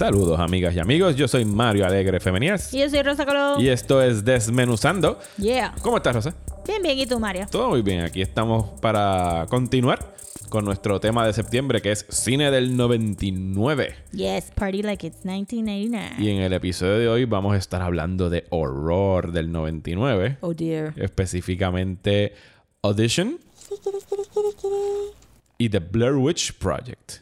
Saludos amigas y amigos, yo soy Mario Alegre Femenías Y yo soy Rosa Colón. y esto es Desmenuzando. Yeah. ¿Cómo estás Rosa? Bien, bien. ¿Y tú, Mario? Todo muy bien, aquí estamos para continuar con nuestro tema de septiembre que es cine del 99. Yes, party like it's 1999. Y en el episodio de hoy vamos a estar hablando de horror del 99, Oh, dear. específicamente Audition y The Blair Witch Project.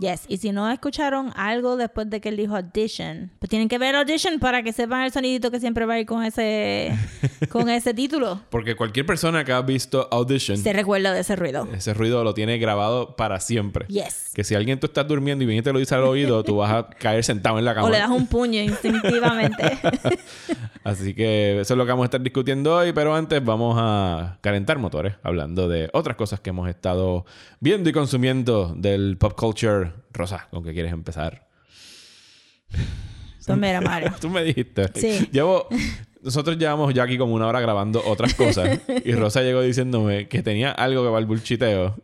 Yes. Y si no escucharon algo después de que él dijo audition, pues tienen que ver audition para que sepan el sonidito que siempre va a ir con ese, con ese título. Porque cualquier persona que ha visto Audition, Se recuerda de ese ruido. ese ruido lo tiene grabado para siempre. Yes. Que si alguien tú estás durmiendo y viene y te lo dice al oído, tú vas a caer sentado en la cama. O le das un puño instintivamente. Así que eso es lo que vamos a estar discutiendo hoy, pero antes vamos a calentar motores, hablando de otras cosas que hemos estado viendo y consumiendo del pop culture. Rosa, ¿con qué quieres empezar? pues mira, Mario. Tú me dijiste. Sí. Llevo... Nosotros llevamos ya aquí como una hora grabando otras cosas y Rosa llegó diciéndome que tenía algo que va al bullchiteo.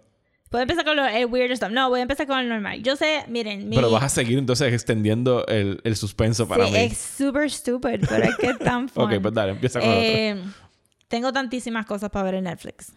Puedo empezar con lo el weird stuff. No, voy a empezar con el normal. Yo sé, miren, mi... Pero vas a seguir entonces extendiendo el, el suspenso para Sí, mí. es super stupid, pero es que es tan fun. Ok, pues dale, empieza con otro. Tengo tantísimas cosas para ver en Netflix.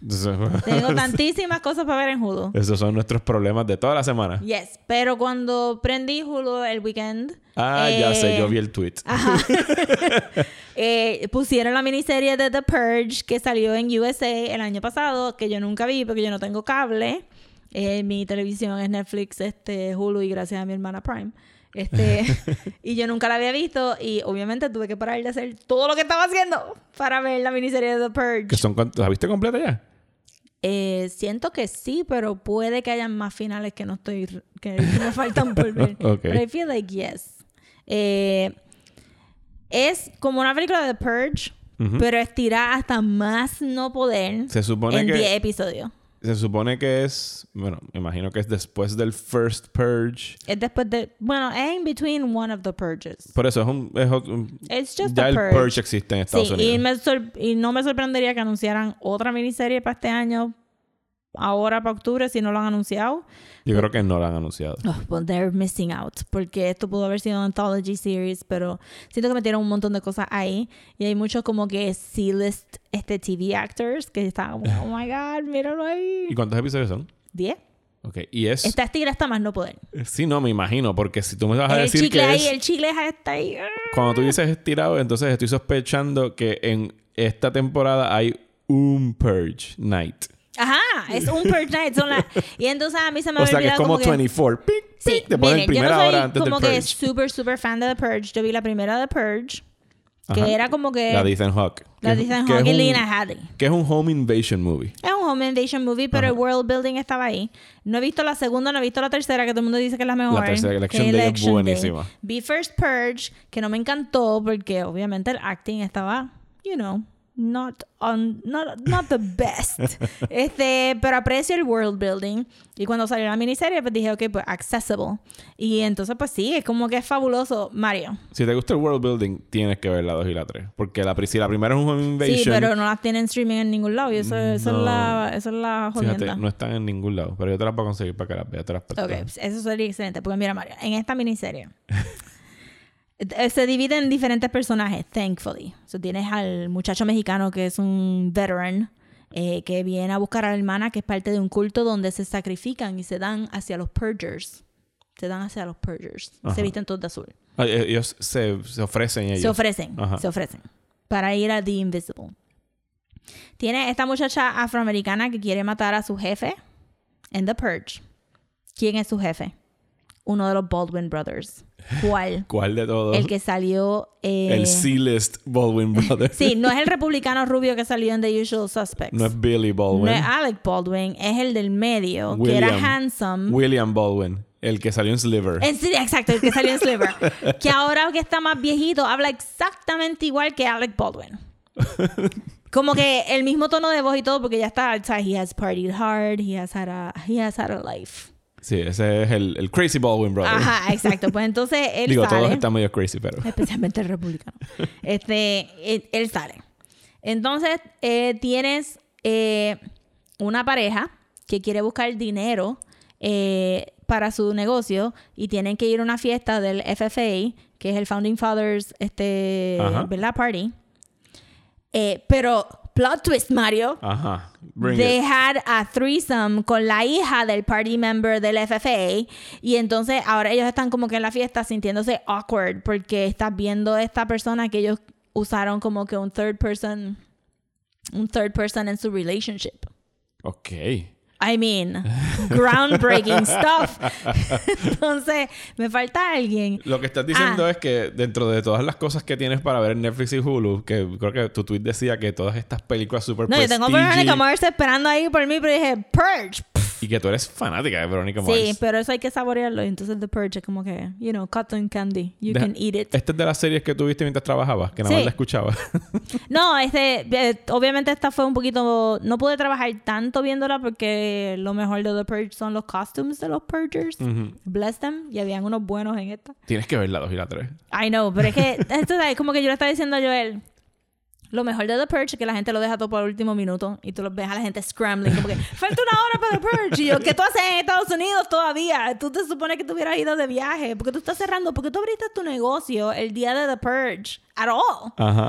Tengo tantísimas cosas para ver en Hulu. Esos son nuestros problemas de toda la semana. Yes, pero cuando prendí Hulu el weekend... Ah, ya sé, eh, yo vi el tweet. Ajá. Eh, pusieron la miniserie de The Purge que salió en USA el año pasado, que yo nunca vi porque yo no tengo cable. Eh, mi televisión es Netflix, este, Hulu y gracias a mi hermana Prime. Este, y yo nunca la había visto y obviamente tuve que parar de hacer todo lo que estaba haciendo para ver la miniserie de The Purge. ¿Que son, ¿La viste completa ya? Eh, siento que sí, pero puede que hayan más finales que no estoy que me faltan por ver. Ok. Pero I feel like yes. Eh, es como una película de The Purge, pero estirada hasta más no poder Se supone en que- 10 episodios. Se supone que es... Bueno, me imagino que es después del First Purge. Es después de, bueno, es in between one of the purges. Por eso es un... es un- It's just ya a el purge. Purge existe en Estados Sí, Unidos. y, me y no me sorprendería que anunciaran otra miniserie para este año, ahora para octubre, si no lo han anunciado. Yo creo que no lo han anunciado. Oh, but they're missing out. Porque esto pudo haber sido una anthology series, pero siento que metieron un montón de cosas ahí. Y hay muchos como que C-list este, TV actors que están oh my god, míralo ¿Y ahí. cuántos episodios son? 10. Ok, y es... Esta estira está más no poder. Sí, no, me imagino, porque si tú me vas a El decir chicle que ahí, es... el chicle está ahí. Cuando tú dices estirado, entonces estoy sospechando que en esta temporada hay un Purge Night. Ajá, es un per night. Son las- Y entonces a mí se me O había sea que es olvidado como, que- 24. Pic, Sí, te ponen miren, yo primera no soy hora antes como del que súper, súper fan de The Purge. Yo vi la primera de Purge, que Ajá. era como que... La Ethan Hawke. La Ethan Hawke y Lena Headey. Que es un home invasion movie. Es un home invasion movie, pero el world building estaba ahí. No he visto la segunda, no he visto la tercera, que todo el mundo dice que es la mejor. La tercera, Election Day, es buenísima. Vi First Purge, que no me encantó porque obviamente el acting estaba, you know, not on, not, not the best. este, pero aprecio el world building. Y cuando salió la miniserie, pues dije, ok, pues accessible. Y entonces, pues sí, es como que es fabuloso. Mario. Si te gusta el world building, tienes que ver la 2 y la 3. Porque la, si la primera es un home invasion. Sí, pero no las tienen streaming en ningún lado. Y eso, eso No. es la, eso es la Fíjate, no están en ningún lado. Pero yo te las voy a conseguir para que las veas. Te las. Ok, pues eso sería excelente. Porque mira, Mario, en esta miniserie se divide en diferentes personajes, thankfully. So, tienes al muchacho mexicano que es un veteran eh, que viene a buscar a la hermana que es parte de un culto donde se sacrifican y se dan hacia los purgers. Se dan hacia los purgers. Ajá. Se visten todos de azul. Ah, e- Ellos se, se ofrecen ellos. Se ofrecen, Ajá. se ofrecen para ir a The Invisible. Tiene esta muchacha afroamericana que quiere matar a su jefe en The Purge. ¿Quién es su jefe? Uno de los Baldwin Brothers. ¿Cuál? ¿Cuál de todos? el que salió... eh, El C-list Baldwin Brothers. Sí, no es el republicano rubio que salió en The Usual Suspects. No es Billy Baldwin. No es Alec Baldwin, es el del medio, que era William. handsome. William Baldwin. El que salió en Sliver. Exacto, el que salió en Sliver. que ahora que está más viejito, habla exactamente igual que Alec Baldwin. Como que el mismo tono de voz y todo, porque ya está, he has partied hard, he has had a, he has had a life. Sí, ese es el, el Crazy Baldwin Brother. Ajá, exacto. Pues entonces él Digo, sale. todos están medio crazy, pero... especialmente el republicano. Este, él, él sale. Entonces, eh, tienes eh, una pareja que quiere buscar dinero eh, para su negocio y tienen que ir a una fiesta del FFA, que es el Founding Fathers, este, Ajá. ¿verdad? Party. Pero, plot twist, Mario. Ajá. Bring They it. had a threesome con la hija del party member del FFA y entonces ahora ellos están como que en la fiesta sintiéndose awkward porque estás viendo esta persona que ellos usaron como que un third person un third person en su relationship. Ok. I mean, groundbreaking stuff. Entonces, me falta alguien. Lo que estás diciendo Ah. es que dentro de todas las cosas que tienes para ver en Netflix y Hulu, que creo que tu tweet decía que todas estas películas super No, yo tengo a Verónica Mars esperando ahí por mí, pero dije, Purge. Y que tú eres fanática de Verónica Mars. Sí, pero eso hay que saborearlo. Entonces, The Purge es como que, you know, cotton candy. You Deja- can eat it. Esta es de las series que tú viste mientras trabajabas, que nada Sí. más la escuchaba. No, este, eh, obviamente esta fue un poquito, no pude trabajar tanto viéndola porque lo mejor de The Purge son los costumes de los Purgers. Bless them. Y habían unos buenos en esta. Tienes que ver la 2 y la 3. I know, pero es que esto es como que yo le estaba diciendo a Joel. Lo mejor de The Purge es que la gente lo deja todo por el último minuto y tú lo ves a la gente scrambling, como que falta una hora para The Purge. Y yo, ¿qué tú haces en Estados Unidos todavía? Tú te supone que tú hubieras ido de viaje. porque tú estás cerrando? porque tú abriste tu negocio el día de The Purge? At all. Ajá.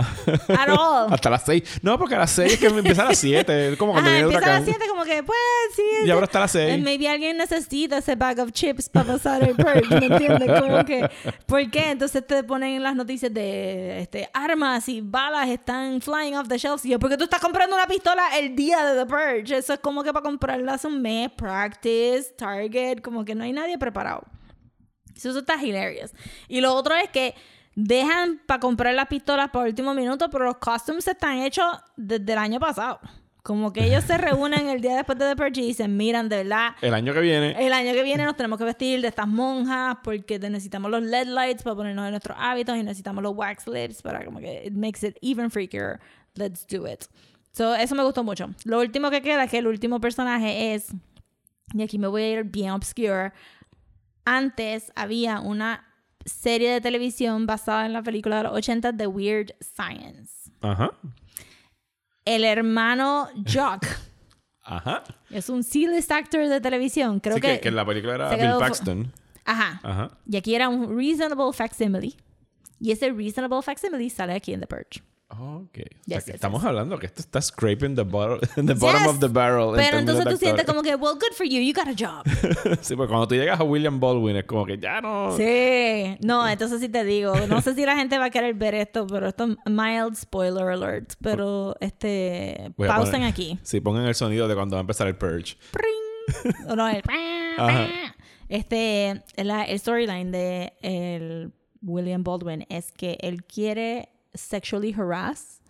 At all. Hasta las 6. No, porque a las 6 es que empieza a las 7. Es como cuando Ajá, viene el empieza a huracán. las 7 como que, pues, sí. Y ahora está a las seis. Eh, Maybe alguien necesita ese bag of chips para pasar el purge, ¿me entiendes? Como que, ¿por qué? Entonces te ponen en las noticias de este, armas y balas están flying off the shelves. Y yo, ¿por qué tú estás comprando una pistola el día de The Purge? Eso es como que para comprarla hace un mes, practice, target, como que no hay nadie preparado. Eso, eso está hilarious. Y lo otro es que dejan para comprar las pistolas por último minuto, pero los costumes están hechos desde el año pasado. Como que ellos se reúnen el día después de The Purge y dicen, miran, de verdad, El año que viene. el año que viene nos tenemos que vestir de estas monjas porque necesitamos los LED lights para ponernos en nuestros hábitos y necesitamos los wax lips para como que it makes it even freakier. Let's do it. So, eso me gustó mucho. Lo último que queda, que el último personaje es, y aquí me voy a ir bien obscure, antes había una serie de televisión basada en la película de los 80 de Weird Science. Ajá. El hermano Jock Ajá. es un C-list actor de televisión. Creo Sí, que, que, que en la película era Bill Paxton. Ajá. Ajá. Y aquí era un reasonable facsimile. Y ese reasonable facsimile sale aquí en The Purge. Ok. O sea, Yes, que yes, estamos yes. hablando que esto está scraping the, bottom, the bottom Yes. of the barrel. Pero entonces tú sientes como que, well, good for you, you got a job. sí, porque cuando tú llegas a William Baldwin es como que ya no. sí. No, entonces sí te digo. No sé si la gente va a querer ver esto, pero esto es mild spoiler alert. Pero este. Pausen poner- aquí. Sí, pongan el sonido de cuando va a empezar el Purge. Pring. O no, el. Este. la- el storyline de el William Baldwin es que él quiere sexually harass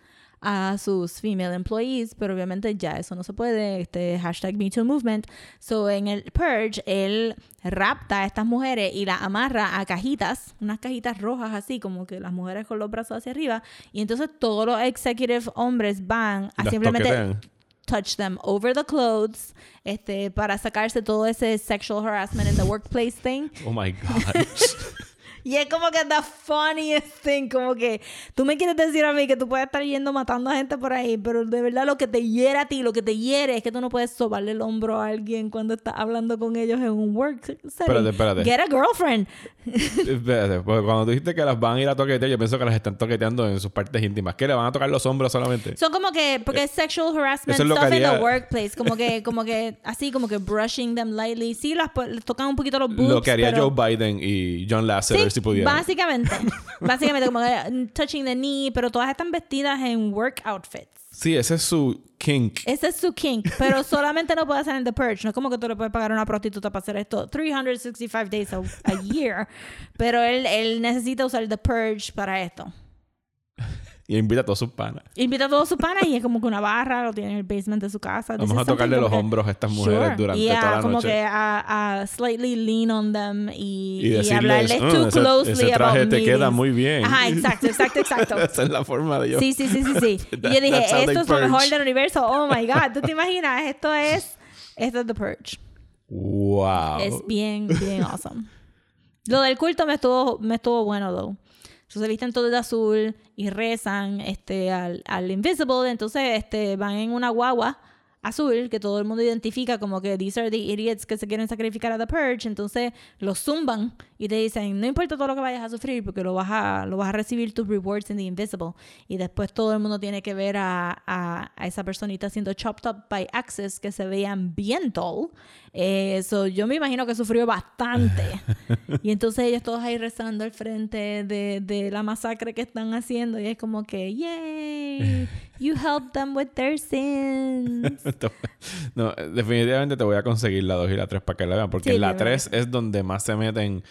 a sus female employees, pero obviamente ya eso no se puede, este hashtag MeToo Movement. So en el Purge, él rapta a estas mujeres y las amarra a cajitas, unas cajitas rojas así, como que las mujeres con los brazos hacia arriba, y entonces todos los executive hombres van a Las simplemente toquetean. touch them over the clothes, este, para sacarse todo ese sexual harassment in the workplace thing. Oh my God. Y es como que the funniest thing, como que tú me quieres decir a mí que tú puedes estar yendo matando a gente por ahí, pero de verdad lo que te hiere a ti, lo que te hiere es que tú no puedes sobarle el hombro a alguien cuando estás hablando con ellos en un work setting. Espérate, espérate. Get a girlfriend. Espérate, porque cuando tú dijiste que las van a ir a toquetear, yo pienso que las están toqueteando en sus partes íntimas. ¿Qué le van a tocar los hombros solamente? Son como que, porque es sexual harassment es que stuff in the workplace, como que, como que, así como que brushing them lightly. Sí, las, po- les tocan un poquito los boobs, Lo que haría pero- Joe Biden y John Lasseter si pudiera. Básicamente. básicamente, como mm, touching the knee, pero todas están vestidas en work outfits. Sí, ese es su kink. Ese es su kink, pero solamente no puede hacer en The Purge. No es como que tú le puedes pagar a una prostituta para hacer esto 365 days a, a year. Pero él, él necesita usar The Purge para esto. Y invita a todos sus panas. Invita a todos sus panas y es como que una barra, lo tiene en el basement de su casa. Vamos a tocarle los como hombros a estas mujeres Sure. durante y a, toda la como noche. que a, a slightly lean on them y, y hablarles "Ah, too ese, closely ese traje about te queda meetings". muy bien. Ajá, exacto, exacto, exacto. Esa es la forma de yo. Sí, sí, sí, sí, sí. Y yo dije, esto es lo mejor del universo. Oh my God, ¿tú te imaginas? Esto es, esto es The Purge. Wow. Es bien, bien awesome. Lo del culto me estuvo, me estuvo bueno, though. Se visten todos de azul y rezan este, al, al Invisible. Entonces este, van en una guagua azul que todo el mundo identifica como que these are the idiots que se quieren sacrificar a The Purge. Entonces los zumban y te dicen, no importa todo lo que vayas a sufrir porque lo vas a, lo vas a recibir tus rewards in the Invisible. Y después todo el mundo tiene que ver a, a, a esa personita siendo chopped up by Axis que se veían bien tall. Eh, so, yo me imagino que sufrió bastante. y entonces ellos todos ahí rezando al frente de, de la masacre que están haciendo. Y es como que, yay, you helped them with their sins. No, definitivamente te voy a conseguir la 2 y la 3 para que la vean. Porque Sí, la de 3 es donde más se meten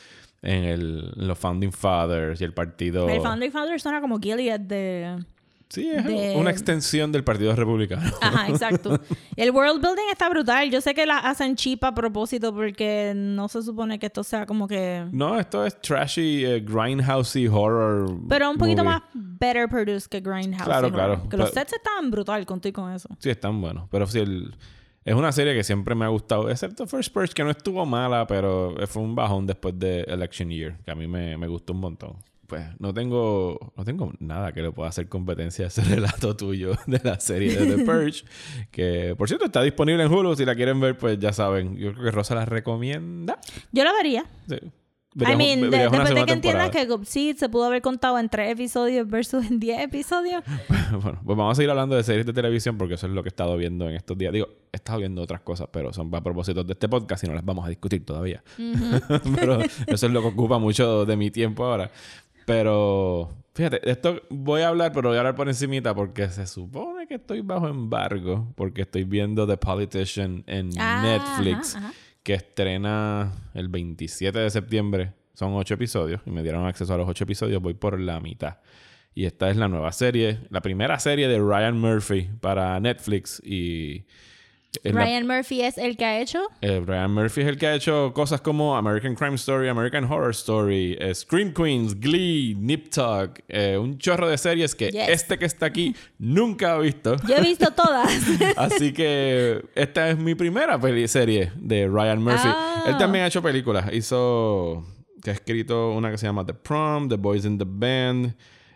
en, el, en los Founding Fathers y el partido. El Founder Founder suena como Gilead de... Sí, es de- una extensión del Partido Republicano. Ajá, exacto. El world building está brutal. Yo sé que la hacen cheap a propósito porque no se supone que esto sea como que... No, esto es trashy, eh, grindhousey horror. Pero un poquito movie. más better produced que Grindhouse. Claro, y claro. horror. Que los sets estaban brutal contigo con eso. Sí, están buenos. Pero sí, el- es una serie que siempre me ha gustado. Excepto First Purge, que no estuvo mala, pero fue un bajón después de Election Year, que a mí me, me gustó un montón. Pues no tengo, no tengo nada que le pueda hacer competencia a ese relato tuyo de la serie de The Purge. que, por cierto, está disponible en Hulu. Si la quieren ver, pues ya saben. Yo creo que Rosa la recomienda. Yo la vería. Sí. I mean, de- después de que entiendas que sí, se pudo haber contado en tres episodios versus en diez episodios. bueno, pues vamos a seguir hablando de series de televisión porque eso es lo que he estado viendo en estos días. Digo, he estado viendo otras cosas, pero son a propósito de este podcast y no las vamos a discutir todavía. pero eso es lo que ocupa mucho de mi tiempo ahora. Pero fíjate, esto voy a hablar, pero voy a hablar por encimita porque se supone que estoy bajo embargo porque estoy viendo The Politician en Ah, Netflix ajá, ajá. Que estrena el 27 de septiembre. Son ocho episodios y me dieron acceso a los ocho episodios. Voy por la mitad. Y esta es la nueva serie, la primera serie de Ryan Murphy para Netflix. Y es la- Ryan Murphy es el que ha hecho. eh, Ryan Murphy es el que ha hecho cosas como American Crime Story, American Horror Story, eh, Scream Queens, Glee, Nip Tuck, eh, un chorro de series que Yes. este que está aquí nunca ha visto. Yo he visto todas. Así que esta es mi primera peli serie de Ryan Murphy. Ah. Él también ha hecho películas. Hizo que ha escrito una que se llama The Prom, The Boys in the Band,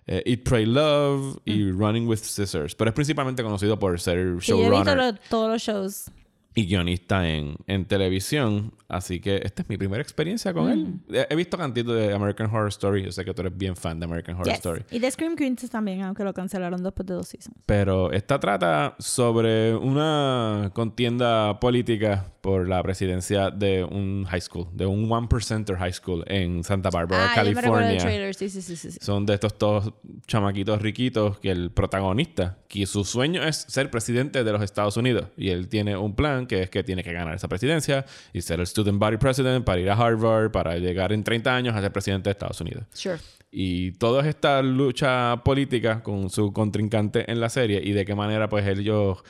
eh, Eat, Pray, Love y Running with Scissors. Pero es principalmente conocido por ser Mm. Sí, yo he visto showrunner lo- todos los shows. Y guionista en, en televisión. Así que esta es mi primera experiencia con él. Mm. He, he visto cantito de American Horror Story. Yo sé que tú eres bien fan de American Horror Yes. Story. Y de Scream Queens también, aunque lo cancelaron después de dos seasons. Pero esta trata sobre una contienda política por la presidencia de un high school, de un one percenter high school en Santa Barbara, ah, yo California. sí, sí, sí. sí. Son de estos todos chamaquitos riquitos que el protagonista, que su sueño es ser presidente de los Estados Unidos. Y él tiene un plan que es que tiene que ganar esa presidencia y ser el student body president para ir a Harvard, para llegar en 30 años a ser presidente de Estados Unidos. Sure. Y toda esta lucha política con su contrincante en la serie y de qué manera pues ellos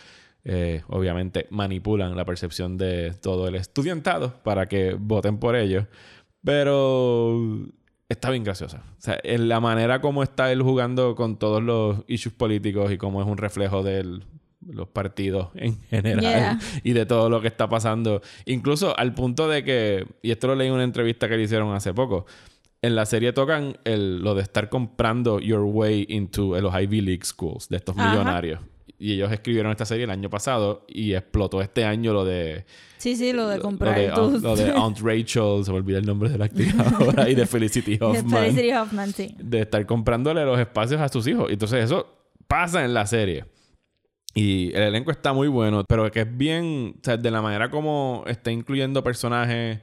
eh, obviamente manipulan la percepción de todo el estudiantado para que voten por ellos. Pero está bien graciosa. O sea, en la manera como está él jugando con todos los issues políticos y cómo es un reflejo de los partidos en general Yeah. y de todo lo que está pasando. Incluso al punto de que, y esto lo leí en una entrevista que le hicieron hace poco, en la serie tocan el, lo de estar comprando your way into los Ivy League schools de estos Ajá. millonarios. Y ellos escribieron esta serie el año pasado y explotó este año lo de Sí, sí, lo de comprar lo de. Aunt, lo de Aunt Rachel, se me olvida el nombre de la actriz ahora, y de Felicity de Hoffman. Felicity Hoffman, sí. De estar comprándole los espacios a sus hijos. Entonces eso pasa en la serie. Y el elenco está muy bueno, pero que es bien, o sea, de la manera como está incluyendo personajes,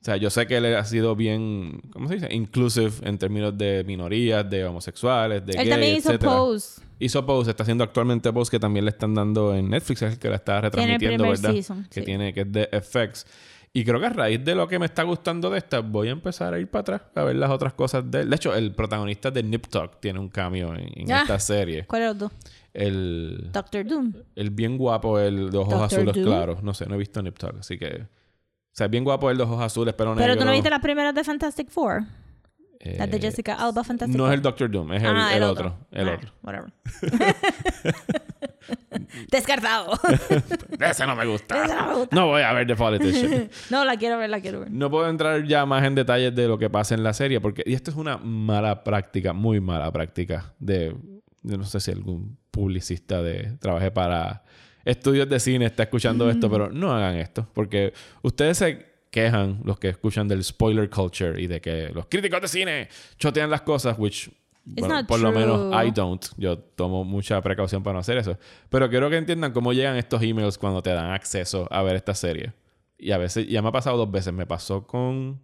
o sea, yo sé que él ha sido bien, ¿cómo se dice? Inclusive en términos de minorías, de homosexuales, de Él gays, también hizo etcétera. Pose. Hizo Pose, está haciendo actualmente Pose que también le están dando en Netflix, es el que la está retransmitiendo, ¿verdad? season, que sí. tiene, que es de FX. Y creo que a raíz de lo que me está gustando de esta, voy a empezar a ir para atrás a ver las otras cosas de él. De hecho, el protagonista de Nip Tuck tiene un cameo en, en Ah. esta serie. ¿Cuál es el otro? El, Doctor Doom. el bien guapo, el de ojos Doctor azules Doom. claros. No sé, no he visto Nip Tuck, así que... O sea, bien guapo el de ojos azules, pero negro. Pero tú no viste las primeras de Fantastic Four. Las de Eh, Jessica Alba Fantastic No Four. es el Doctor Doom, es el, Ah, el otro. El Ah, otro. Whatever. Descartado. Ese no me gusta. Ese no me gusta. No voy a ver The Politician. no, la quiero ver, la quiero ver. No puedo entrar ya más en detalles de lo que pasa en la serie, porque y esto es una mala práctica, muy mala práctica de, yo no sé si algún publicista de trabaje para estudios de cine está escuchando esto, pero no hagan esto, porque ustedes se quejan, los que escuchan del spoiler culture y de que los críticos de cine chotean las cosas, which bueno, por lo menos. I don't. Yo tomo mucha precaución para no hacer eso. Pero quiero que entiendan cómo llegan estos emails cuando te dan acceso a ver esta serie. Y a veces, ya me ha pasado dos veces. Me pasó con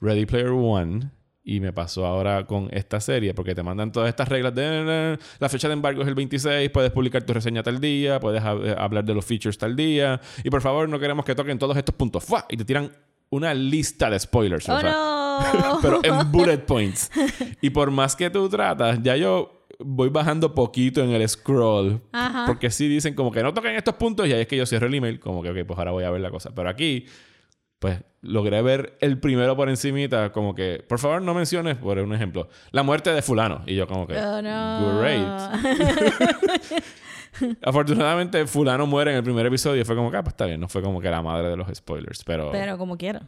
Ready Player One y me pasó ahora con esta serie porque te mandan todas estas reglas de la fecha de embargo es el 26, puedes publicar tu reseña tal día, puedes hab- hablar de los features tal día y por favor no queremos que toquen todos estos puntos. ¡Fua! Y te tiran una lista de spoilers. Oh, o sea, no. pero en bullet points. Y por más que tú tratas, ya yo voy bajando poquito en el scroll. Ajá. Porque sí dicen como que no toquen estos puntos y ahí es que yo cierro el email, como que, ok, pues ahora voy a ver la cosa. Pero aquí, pues logré ver el primero por encimita, como que, por favor no menciones, por un ejemplo, la muerte de fulano. Y yo como que, Oh, no. great. Afortunadamente, fulano muere en el primer episodio y fue como que, ah, pues está bien, no fue como que la madre de los spoilers, Pero como quiera.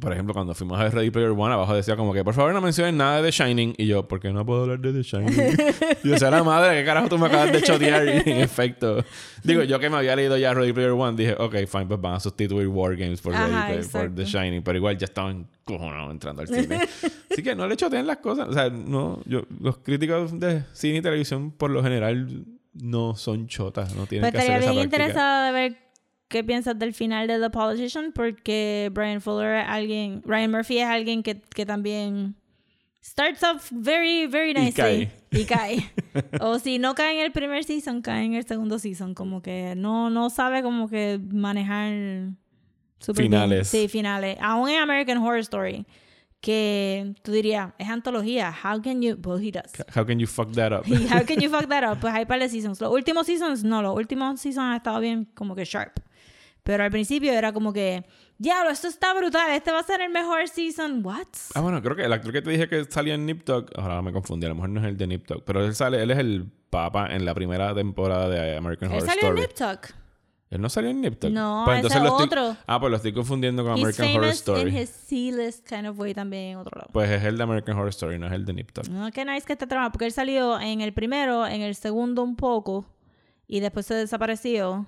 Por ejemplo, cuando fuimos a ver Ready Player One, abajo decía como que, por favor, no mencionen nada de The Shining. Y yo, ¿por qué no puedo hablar de The Shining? y yo, sea la madre, ¿qué carajo tú me acabas de chotear? Y en efecto, digo, yo que me había leído ya Ready Player One, dije, ok, fine, pues van a sustituir War Games por, Ready Ajá, por. The Shining. Pero igual ya estaban cojonados entrando al cine. Así que no le choteen las cosas. O sea, no, yo, los críticos de cine y televisión, por lo general, no son chotas. No tienen Pues que hacer estaría esa bien práctica. interesada de ver qué piensas del final de The Politician porque Brian Fuller es alguien, Ryan Murphy es alguien que, que también starts off very, very nicely. cae. Y cae. o si no cae en el primer season, cae en el segundo season. Como que no, no sabe como que manejar bien. Finales. Sí, finales. Aún en American Horror Story. Que tú dirías, es antología. How can you... Well, he does. How can you fuck that up? Y how can you fuck that up? Pues hay par de seasons. Los últimos seasons, no, los últimos seasons han estado bien como que sharp. Pero al principio era como que, diablo, esto está brutal, este va a ser el mejor season. What? Ah, bueno, creo que el actor que te dije que salía en Nip Tuck, ahora me confundí, a lo mejor no es el de Nip Tuck, pero él sale, él es el papa en la primera temporada de American Él Horror salió en Story. Nip Tuck. Él no salió en Nip Tuck. No, Pues entonces estoy- otro. Ah, pues lo estoy confundiendo con He's American Horror famous Story. in his C-list kind of way también en otro lado. Pues es el de American Horror Story, no es el de Nip Tuck. No, qué nice que este trabajo, porque él salió en el primero, en el segundo un poco, y después se desapareció.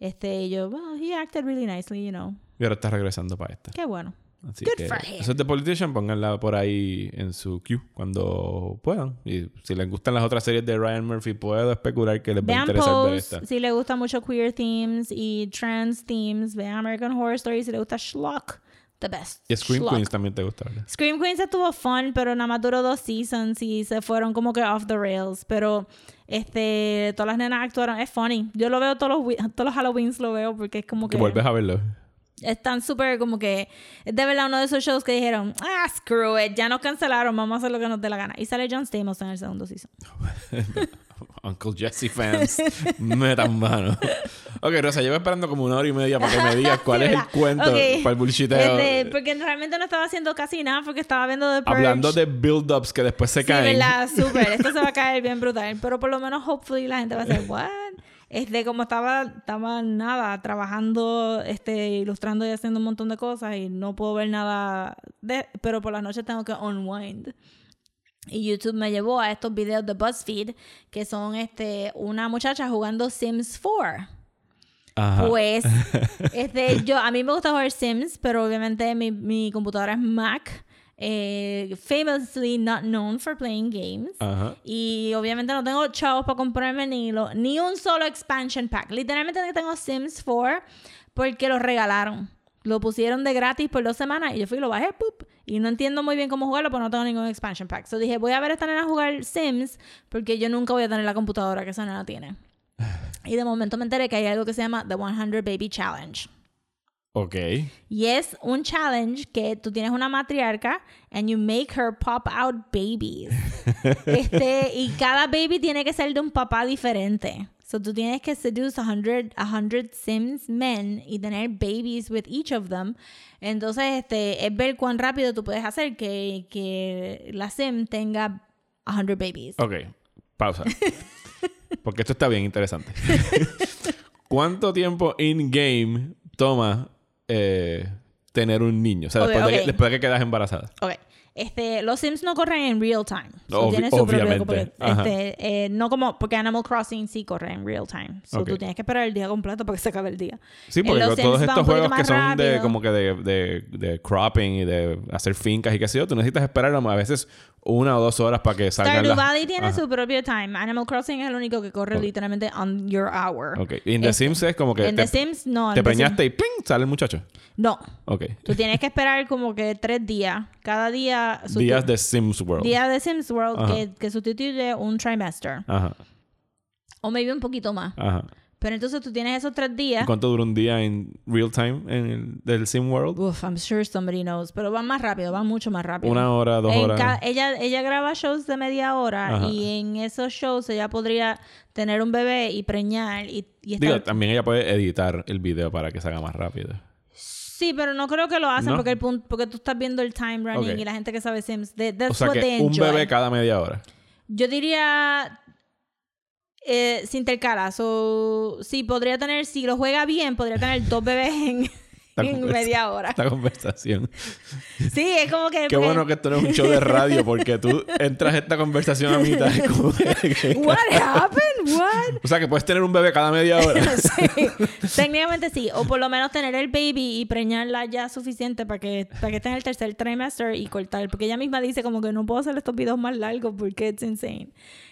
Este, y yo, well, he acted really nicely, you know. Y ahora está regresando para esta. Qué bueno. Así Good que for him. eso es The Politician, pónganla por ahí en su queue cuando puedan. Y si les gustan las otras series de Ryan Murphy, puedo especular que les va a interesar ver Pose esta. si le gusta mucho queer themes y trans themes. Vean American Horror Story si le gusta Schlock. The best. Y Scream Schlock. Queens también te gusta, ¿verdad? Scream Queens estuvo fun, pero nada más duró dos seasons y se fueron como que off the rails. Pero este, todas las nenas actuaron. Es funny. Yo lo veo todos los, todos los Halloweens, lo veo porque es como Que que. vuelves a verlo. Están súper como que. Es de verdad uno de esos shows que dijeron: Ah, screw it, ya nos cancelaron, vamos a hacer lo que nos dé la gana. Y sale John Stamos en el segundo season. Uncle Jesse fans, metan mano. Ok, Rosa, llevo esperando como una hora y media para que me digas cuál Sí, es el cuento para el bullshiteo. Este, porque realmente no estaba haciendo casi nada porque estaba viendo The Purge. Hablando de build-ups que después se Sí, caen. verdad, súper. Esto se va a caer bien brutal. Pero por lo menos, hopefully, la gente va a decir, what? Este, como estaba, estaba nada, trabajando, este, ilustrando y haciendo un montón de cosas y no puedo ver nada de, pero por las noches tengo que unwind. Y YouTube me llevó a estos videos de BuzzFeed que son este una muchacha jugando Sims 4. Ajá. Pues, este, yo, a mí me gusta jugar Sims, pero obviamente mi, mi computadora es Mac. eh, famously not known for playing games. Ajá. Y obviamente no tengo chavos para comprarme ni, lo, ni un solo expansion pack. Literalmente tengo Sims 4 porque los regalaron. Lo pusieron de gratis por dos semanas y yo fui y lo bajé, ¡pup! y no entiendo muy bien cómo jugarlo, porque no tengo ningún expansion pack. So dije, voy a ver a esta nena jugar Sims, porque yo nunca voy a tener la computadora que esa nena tiene. Y de momento me enteré que hay algo que se llama The 100 Baby Challenge. Ok. Y es un challenge que tú tienes una matriarca and you make her pop out babies. este, y cada baby tiene que ser de un papá diferente. So tú tienes que seduce 100, 100 Sims men y tener babies with each of them. Entonces, este, es ver cuán rápido tú puedes hacer que, que la Sim tenga 100 babies. Ok. Pausa. Porque esto está bien interesante. ¿Cuánto tiempo in-game toma eh, tener un niño? O sea, después, de que, ok. después de que quedas embarazada. Ok. Este, los Sims no corren en real time. So, tienen su propio- obviamente. porque, Ajá. este, eh, no como, porque Animal Crossing sí corre en real time. So, Ok. tú tienes que esperar el día completo para que se acabe el día. Sí, porque los todos Sims estos juegos que son de como que de, de, de cropping y de hacer fincas y qué sé yo, tú necesitas esperar a veces una o dos horas para que salgan Stardew las... Valley tiene Ajá. su propio time. Animal Crossing es el único que corre literalmente on your hour. Ok. Y en The Este, Sims es como que En te, The Sims, no. te Sims- preñaste y ¡ping! sale el muchacho. No. Ok. Tú tienes que esperar como que tres días. Cada día... Días de Sims World. Día de Sims World que, que sustituye un trimester. Ajá. O maybe un poquito más. Ajá. Pero entonces tú tienes esos tres ¿Y días. cuánto dura un día en real time en el del Sim World? Uf, I'm sure somebody knows. Pero van más rápido, van mucho más rápido. Una hora, dos En horas. ella, ella graba shows de media hora Ajá. y en esos shows ella podría tener un bebé y preñar y, y estar... Digo, también ella puede editar el video para que se haga más rápido. Sí, pero no creo que lo hacen ¿No? porque, el punto, porque tú estás viendo el time running y la gente que sabe Sims. that's O sea what que they un bebé cada media hora. Yo diría... Eh, se intercala. So, sí, podría tener... Si lo juega bien, podría tener dos bebés en, en media hora. Esta conversación. Sí, es como que... Qué porque- bueno que esto no es un show de radio porque tú entras esta conversación a mitad. y como que- What happened? What? o sea que puedes tener un bebé cada media hora. sí. Técnicamente sí. O por lo menos tener el baby y preñarla ya suficiente para que, para que esté en el tercer trimester y cortar. Porque ella misma dice como que no puedo hacer estos videos más largos porque it's insane.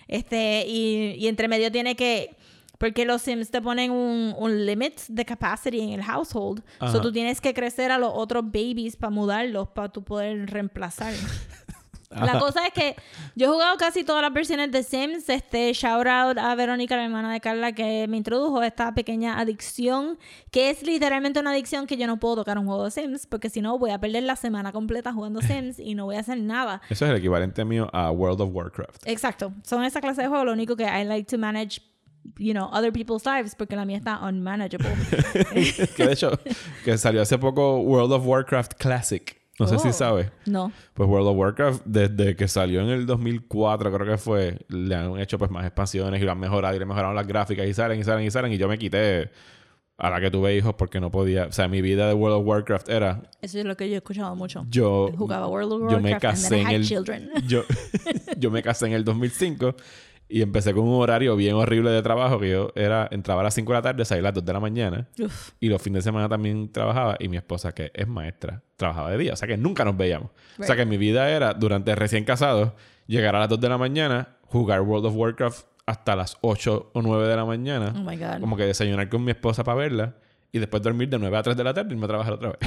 Este, y, y entre medio tiene que... Porque los Sims te ponen un, un limit de capacity en el household. Ajá. So tú tienes que crecer a los otros babies para mudarlos, para tú poder reemplazar. La cosa es que yo he jugado casi todas las versiones de Sims. Este, shout out a Verónica, la hermana de Carla, que me introdujo a esta pequeña adicción, que es literalmente una adicción que yo no puedo tocar un juego de Sims, porque si no voy a perder la semana completa jugando Sims y no voy a hacer nada. Eso es el equivalente mío a World of Warcraft. Exacto. Son esa clase de juegos. Lo único que I like to manage, you know, other people's lives, porque la mía está unmanageable. que de hecho, que salió hace poco World of Warcraft Classic. No sé si Oh. sabes. No. Pues World of Warcraft, desde que salió en el 2004, creo que fue, le han hecho pues más expansiones y lo han mejorado y le mejoraron las gráficas y salen y salen y salen. Y yo me quité a la que tuve hijos porque no podía. O sea, mi vida de World of Warcraft era. Eso es lo que yo he escuchado mucho. Yo. Jugaba World of yo me Warcraft and casé then I en had el. children. Yo, yo me casé en el 2005 y empecé con un horario bien horrible de trabajo que yo era entraba a las 5 de la tarde, salía a las 2 de la mañana Uf. y los fines de semana también trabajaba y mi esposa que es maestra trabajaba de día, o sea que nunca nos veíamos. O sea que mi vida era durante recién casados llegar a las 2 de la mañana, jugar World of Warcraft hasta las 8 o 9 de la mañana, Oh my God. como que desayunar con mi esposa para verla y después dormir de 9 a 3 de la tarde y irme a trabajar otra vez.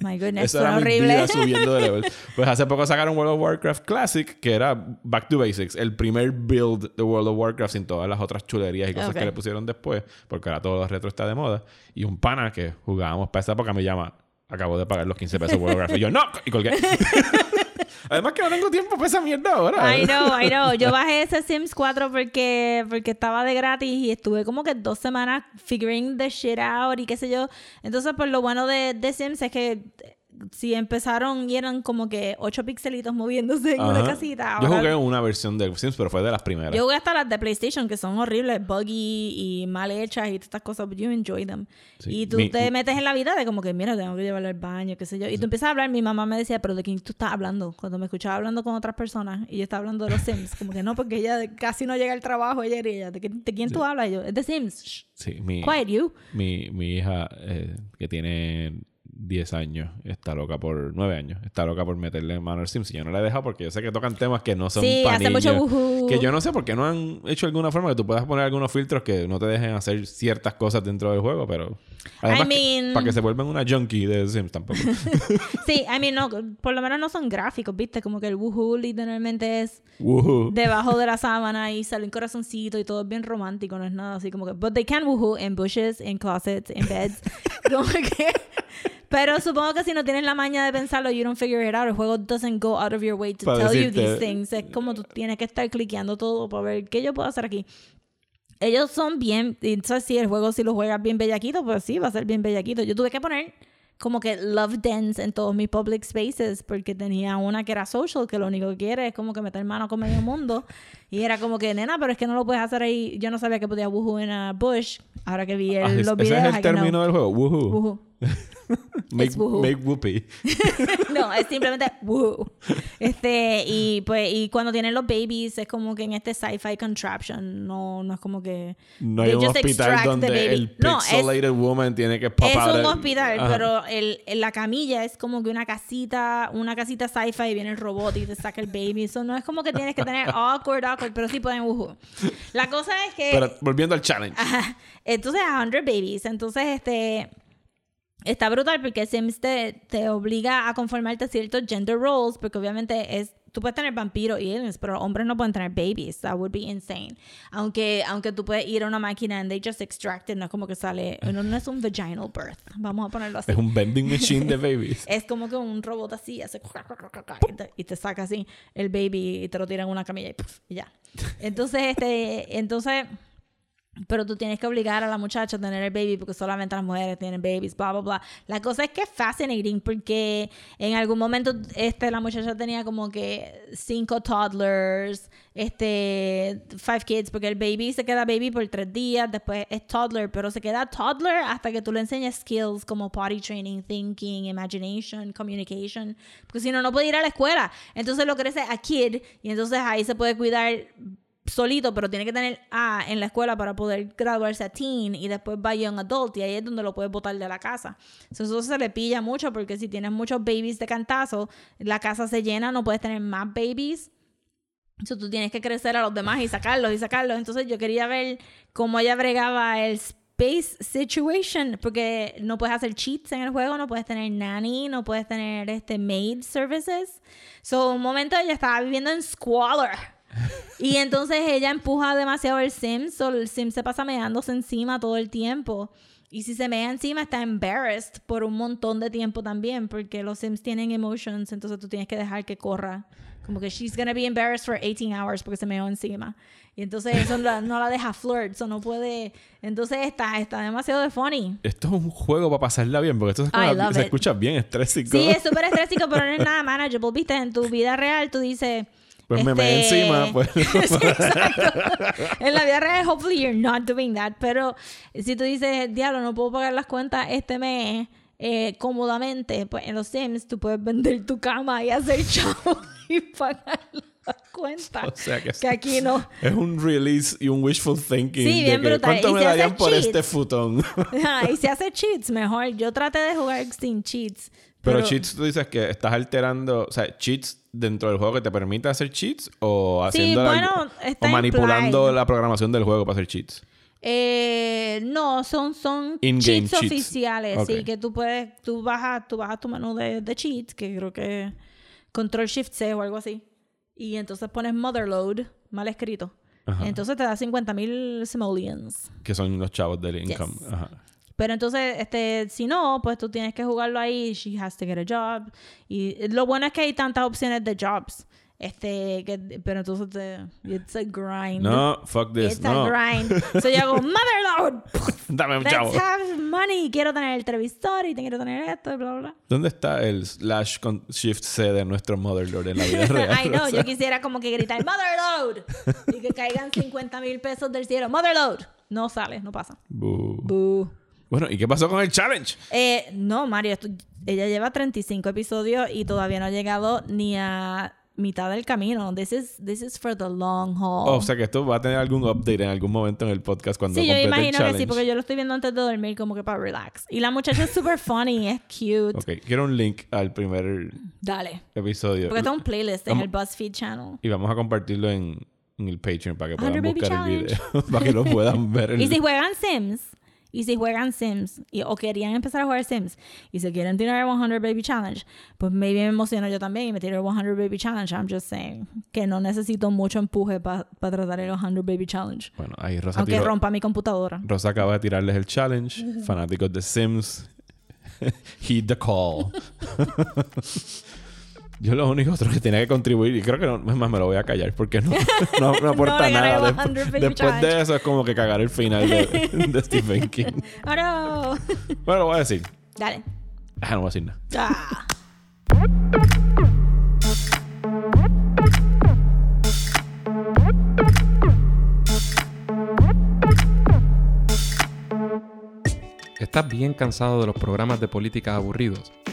My goodness, suena era mi horrible. vida subiendo de level. Pues hace poco sacaron World of Warcraft Classic, que era Back to Basics, el primer build de World of Warcraft sin todas las otras chulerías y cosas Ok. que le pusieron después, porque ahora todo lo retro está de moda. Y un pana que jugábamos para esa época me llama, acabo de pagar los 15 pesos World of Warcraft. Y yo, no, y colgué. Además que no tengo tiempo para esa mierda ahora. I know, I know. Yo bajé ese Sims 4 porque, porque estaba de gratis y estuve como que dos semanas figuring the shit out y qué sé yo. Entonces, pues lo bueno de, de Sims es que si empezaron y eran como que ocho pixelitos moviéndose en una Ajá. casita. Yo ahora- jugué una versión de Sims, pero fue de las primeras. Yo jugué hasta las de PlayStation que son horribles, buggy y mal hechas y todas estas cosas, but you enjoy them. Sí. Y tú Mi- te metes en la vida de como que, mira, tengo que llevarlo al baño, qué sé yo. Y tú empiezas a hablar, mi mamá me decía, pero ¿de quién tú estás hablando? Cuando me escuchaba hablando con otras personas y yo estaba hablando de los Sims, como que no, porque ella casi no llega al trabajo ayer y ella, ¿de, qué- de quién tú hablas? Y yo, es de Sims. Shh, Sí, mi, quiet you. mi, mi hija, eh, que tiene 10 años está loca por 9 años está loca por meterle mano al Sims y yo no la he dejado porque yo sé que tocan temas que no son Sí, hace niños. que yo no sé por qué no han hecho alguna forma que tú puedas poner algunos filtros que no te dejen hacer ciertas cosas dentro del juego pero además I que- mean- para que se vuelvan una junkie de Sims tampoco Sí, I mean, no, por lo menos no son gráficos, ¿viste? Como que el woohoo literalmente es Woohoo. debajo de la sábana y sale un corazoncito y todo es bien romántico, no es nada así como que... But they can woohoo in bushes, in closets, in beds. como que... Pero supongo que si no tienes la maña de pensarlo, you don't figure it out. El juego doesn't go out of your way to Para tell you decirte- these things. Es como tú tienes que estar cliqueando todo para ver qué yo puedo hacer aquí. Ellos son bien, entonces sí, el juego si lo juegas bien bellaquito, pues sí, va a ser bien bellaquito. Yo tuve que poner como que love dens en todos mis public spaces porque tenía una que era social, que lo único que quiere es como que meter mano con medio mundo. Y era como que, nena, pero es que no lo puedes hacer ahí. Yo no sabía que podía woohoo en a bush. Ahora que vi el, Ah, es- los ese videos, es I el término del juego woohoo, Woohoo. Make, whoopee no, es simplemente woo. Este, y pues, y cuando tienen los babies, es como que en este sci-fi contraption, no, no es como que. no hay un hospital donde el No, es- pixelated woman tiene que pop Es out un hospital, Ajá. pero el, la camilla es como que una casita, una casita sci-fi y viene el robot y te saca el baby. Eso no es como que tienes que tener awkward, awkward, pero sí pueden woohoo. La cosa es que. pero volviendo al challenge Ajá. Entonces, 100 babies. Entonces, este. Está brutal porque Sims te, te obliga a conformarte a ciertos gender roles, porque obviamente es. Tú puedes tener vampiros y aliens, pero hombres no pueden tener babies. That would be insane. Aunque, aunque tú puedes ir a una máquina and they just extract it, no es como que sale. No, no es un vaginal birth. Vamos a ponerlo así. es un vending machine de babies Es como que un robot así, hace y te, y te saca así el baby y te lo tira en una camilla y, y ya. Entonces, este, entonces, pero tú tienes que obligar a la muchacha a tener el baby porque solamente las mujeres tienen babies, bla, bla, bla. La cosa es que es fascinating porque en algún momento este, la muchacha tenía como que cinco toddlers, este, five kids, porque el baby se queda baby por tres días, después es toddler, pero se queda toddler hasta que tú le enseñes skills como potty training, thinking, imagination, communication, porque si no, no puede ir a la escuela. Entonces lo crece a kid y entonces ahí se puede cuidar solito, pero tiene que tener A en la escuela para poder graduarse a teen y después va a young adult y ahí es donde lo puedes botar de la casa. So, eso se le pilla mucho porque si tienes muchos babies de cantazo, la casa se llena, no puedes tener más babies. So, tú tienes que crecer a los demás y sacarlos y sacarlos. Entonces yo quería ver cómo ella bregaba el space situation, porque no puedes hacer cheats en el juego, no puedes tener nanny, no puedes tener este maid services. So, un momento ella estaba viviendo en squalor. Y entonces ella empuja demasiado el Sim, so el Sim se pasa meándose encima todo el tiempo. Y si se mea encima, está embarrassed por un montón de tiempo también, porque los Sims tienen emotions, entonces tú tienes que dejar que corra. Como que she's gonna be embarrassed for 18 hours porque se meó encima. Y entonces eso la- no la deja flirt, eso no puede. Entonces está, está demasiado de funny. esto es un juego para pasarla bien porque esto I love se it. escucha bien estrésico Sí, es súper estrésico, pero no es nada manageable. Viste, en tu vida real tú dices. Pues me meé este, encima pues Sí, en la vida real, hopefully you're not doing that. Pero si tú dices, diablo, no puedo pagar las cuentas este mes eh, cómodamente, pues en los Sims tú puedes vender tu cama y hacer chavo y pagar las cuentas. O sea que- que aquí no. es un release y un wishful thinking Sí, de bien que. ¿cuánto me darían por cheats. este futón? Y si hace cheats, mejor. Yo traté de jugar sin cheats. Pero, cheats, tú dices que estás alterando, o sea, cheats dentro del juego que te permite hacer cheats o haciendo la- bueno, está o manipulando implied. la programación del juego para hacer cheats. Eh, no, son, son cheats, cheats. oficiales, Ok. sí, que tú puedes, tú bajas, tú bajas tu menú de, de cheats, que creo que control shift C o algo así. Y entonces pones motherload, mal escrito. Ajá. Entonces te da 50 mil simoleons. Que son los chavos del income. Yes. Ajá. Pero entonces, este, si no, pues tú tienes que jugarlo ahí. She has to get a job. Y lo bueno es que hay tantas opciones de jobs. Este, que, pero entonces te, it's a grind. No, fuck this. It's no. a grind. So yo hago, motherload. Dame un Let's chavo. have money. Quiero tener el televisor y quiero tener esto bla, bla. ¿Dónde está el slash con shift C de nuestro Motherlord en la vida real? Ay, no, O sea, yo quisiera como que gritar, motherload. y que caigan 50 mil pesos del cielo. Motherload. No sale, no pasa. bu. Boo. Bueno, ¿y qué pasó con el challenge? Eh, no, Mario, esto- ella lleva 35 episodios y todavía no ha llegado ni a mitad del camino. This is, this is for the long haul. Oh, o sea que esto va a tener algún update en algún momento en el podcast cuando Sí, yo complete el imagino que challenge. sí, porque yo lo estoy viendo antes de dormir como que para relax. Y la muchacha es super funny, es cute. Ok, quiero un link al primer Dale. episodio. Porque está un playlist en Vamos- el BuzzFeed channel. Y vamos a compartirlo en, en el Patreon para que puedan 100 Baby buscar el Challenge. video. para que lo puedan ver. en Y el- si juegan Sims, y si juegan Sims, y, o querían empezar a jugar Sims, y se quieren tirar el 100 Baby Challenge, pues maybe me emociono yo también y me tiro el 100 Baby Challenge. I'm just saying que no necesito mucho empuje para tratar el 100 Baby Challenge. Bueno, ahí Rosa, Aunque tiró- rompa mi computadora. Rosa acaba de tirarles el challenge. Fanáticos de Sims. Heed the call. Yo lo único otro que tenía que contribuir, y creo que no, es más, me lo voy a callar porque no, no, no aporta nada. el 100 Después, de eso es como que cagar el final de, de Stephen King. ¡Oh, no! Bueno, lo voy a decir. Dale. Ah, no voy a decir nada. Ah. ¿Estás bien cansado de los programas de política aburridos?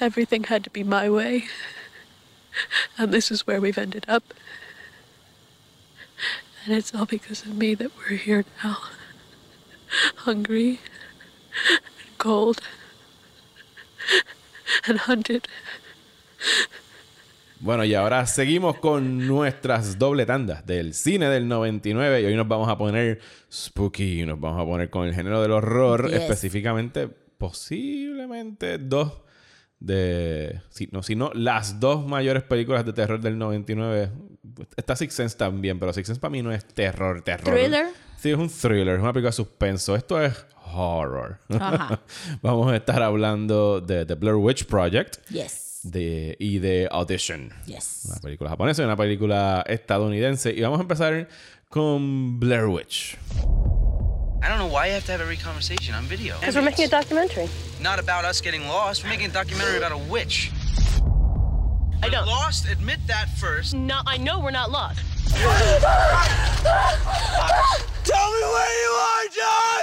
Everything had to be my way. And this is where we've ended up. And it's all because of me that we're here now. Hungry and cold and hunted. Bueno, y ahora seguimos con nuestras doble tandas del cine del 99. Y hoy nos vamos a poner spooky. Nos vamos a poner con el género del horror. Yes. Específicamente, posiblemente dos de. Si no, si no, las dos mayores películas de terror del 99. Está Six Sense también, pero Six Sense para mí no es terror, terror. ¿Thriller? Sí, es un thriller, es una película de suspenso. Esto es horror. Ajá. Vamos a estar hablando de The Blair Witch Project Yes. de, y de Audition. Yes. Una película japonesa y una película estadounidense. Y vamos a empezar con Blair Witch. I don't know why you have to have every conversation on video. Because we're making a documentary. Not about us getting lost. We're making a documentary about a witch. I don't. lost. Admit that first. No, I know we're not lost. Tell me where you are, John.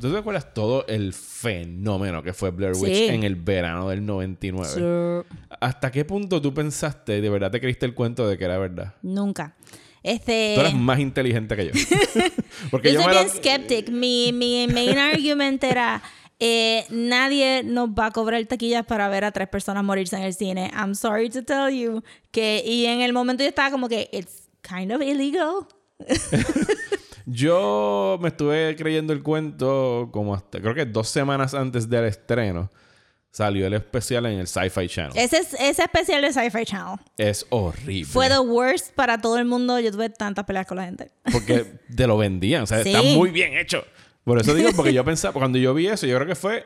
¿Tú te acuerdas todo el fenómeno que fue Blair Witch Sí. en el verano del 99? Sure. ¿Hasta qué punto tú pensaste, de verdad te creíste el cuento de que era verdad? Nunca. Este. Tú eres más inteligente que yo. Porque yo soy me bien skeptic. Mi, mi main argument era... eh, nadie nos va a cobrar taquillas para ver a tres personas morirse en el cine. I'm sorry to tell you. Que, y en el momento yo estaba como que, it's kind of illegal. Yo me estuve creyendo el cuento como hasta, creo que dos semanas antes del estreno. Salió el especial en el Sci-Fi Channel. Ese, es, ese especial de Sci-Fi Channel Es horrible. fue the worst para todo el mundo. Yo tuve tantas peleas con la gente. Porque te lo vendían. O sea, Sí. está muy bien hecho. Por eso digo, porque yo pensaba, cuando yo vi eso, yo creo que fue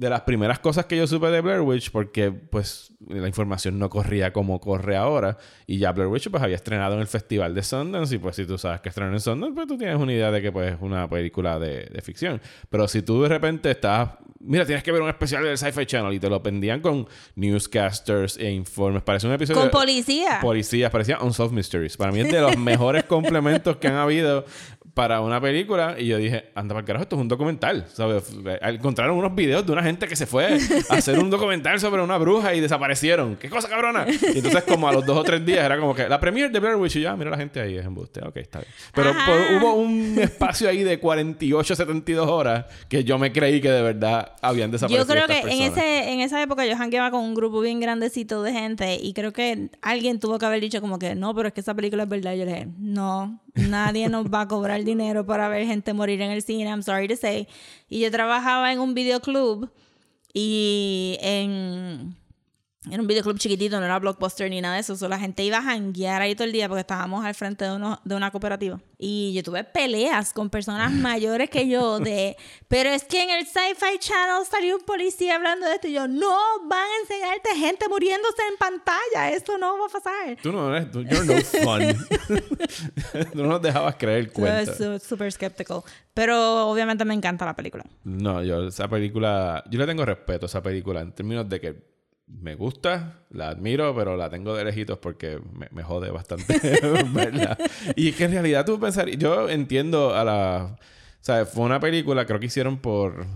de las primeras cosas que yo supe de Blair Witch, porque pues la información no corría como corre ahora. Y ya Blair Witch pues había estrenado en el Festival de Sundance. Y pues si tú sabes que estrenó en Sundance, pues tú tienes una idea de que pues es una película de, de ficción. Pero si tú de repente estás... Mira, tienes que ver un especial del Sci-Fi Channel y te lo pendían con newscasters e informes. Parece un episodio... Con policía. Policías, parecía Unsolved Mysteries. Para mí es de los mejores complementos que han habido para una película. Y yo dije, anda para el carajo, esto es un documental. ¿sabes? Encontraron unos videos de una gente que se fue a hacer un documental sobre una bruja y desaparecieron. ¡Qué cosa cabrona! Y entonces, como a los dos o tres días, era como que la premiere de Blair Witch y ya, mira la gente ahí, es embuste. Ok, está bien. Pero por- hubo un espacio ahí de 48, 72 horas que yo me creí que de verdad habían Yo desaparecido. creo que estas en, personas. ese, en esa época yo jangueaba con un grupo bien grandecito de gente y creo que alguien tuvo que haber dicho como que no, pero es que esa película es verdad. Yo le dije, no, nadie nos va a cobrar dinero para ver gente morir en el cine, I'm sorry to say. Y yo trabajaba en un videoclub y en, Era un videoclub chiquitito, no era blockbuster ni nada de eso. La gente iba a janguear ahí todo el día porque estábamos al frente de, uno, de una cooperativa. Y yo tuve peleas con personas mayores que yo de, pero es que en el Sci-Fi Channel salió un policía hablando de esto. Y yo, no van a enseñarte gente muriéndose en pantalla. Eso no va a pasar. Tú no eres, tú, you're no fun. tú no nos dejabas creer el Yo súper skeptical. Pero obviamente me encanta la película. No, yo esa película, yo le tengo respeto a esa película en términos de que me gusta, la admiro, pero la tengo de lejitos porque me, me jode bastante verla. Y es que en realidad tú pensar, yo entiendo a la... O sea, fue una película, creo que hicieron por...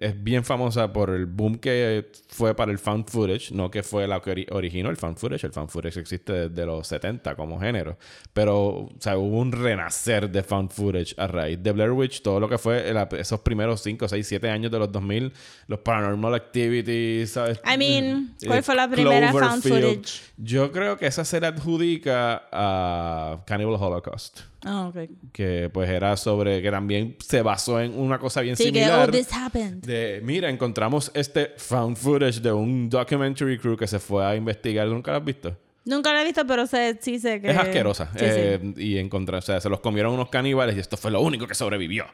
Es bien famosa por el boom que fue para el found footage, no que fue la que ori- originó el found footage. El found footage existe desde los 70 como género. Pero, o sea, hubo un renacer de found footage a raíz de Blair Witch. Todo lo que fue esos primeros 5, 6, 7 años de los 2000, los Paranormal Activities, ¿sabes? I mean, ¿cuál Eh, fue la primera found Cloverfield. footage? Yo creo que esa se le adjudica a Cannibal Holocaust. Ah. Que pues era sobre... Que también se basó en una cosa bien Sí, que, similar. oh, this happened. De, mira, encontramos este found footage de un documentary crew que se fue a investigar. ¿Nunca lo has visto? Nunca la he visto, pero sé, sí sé que... Es asquerosa. Sí, sí. Eh, Y encontrar, o sea, se los comieron unos caníbales y esto fue lo único que sobrevivió.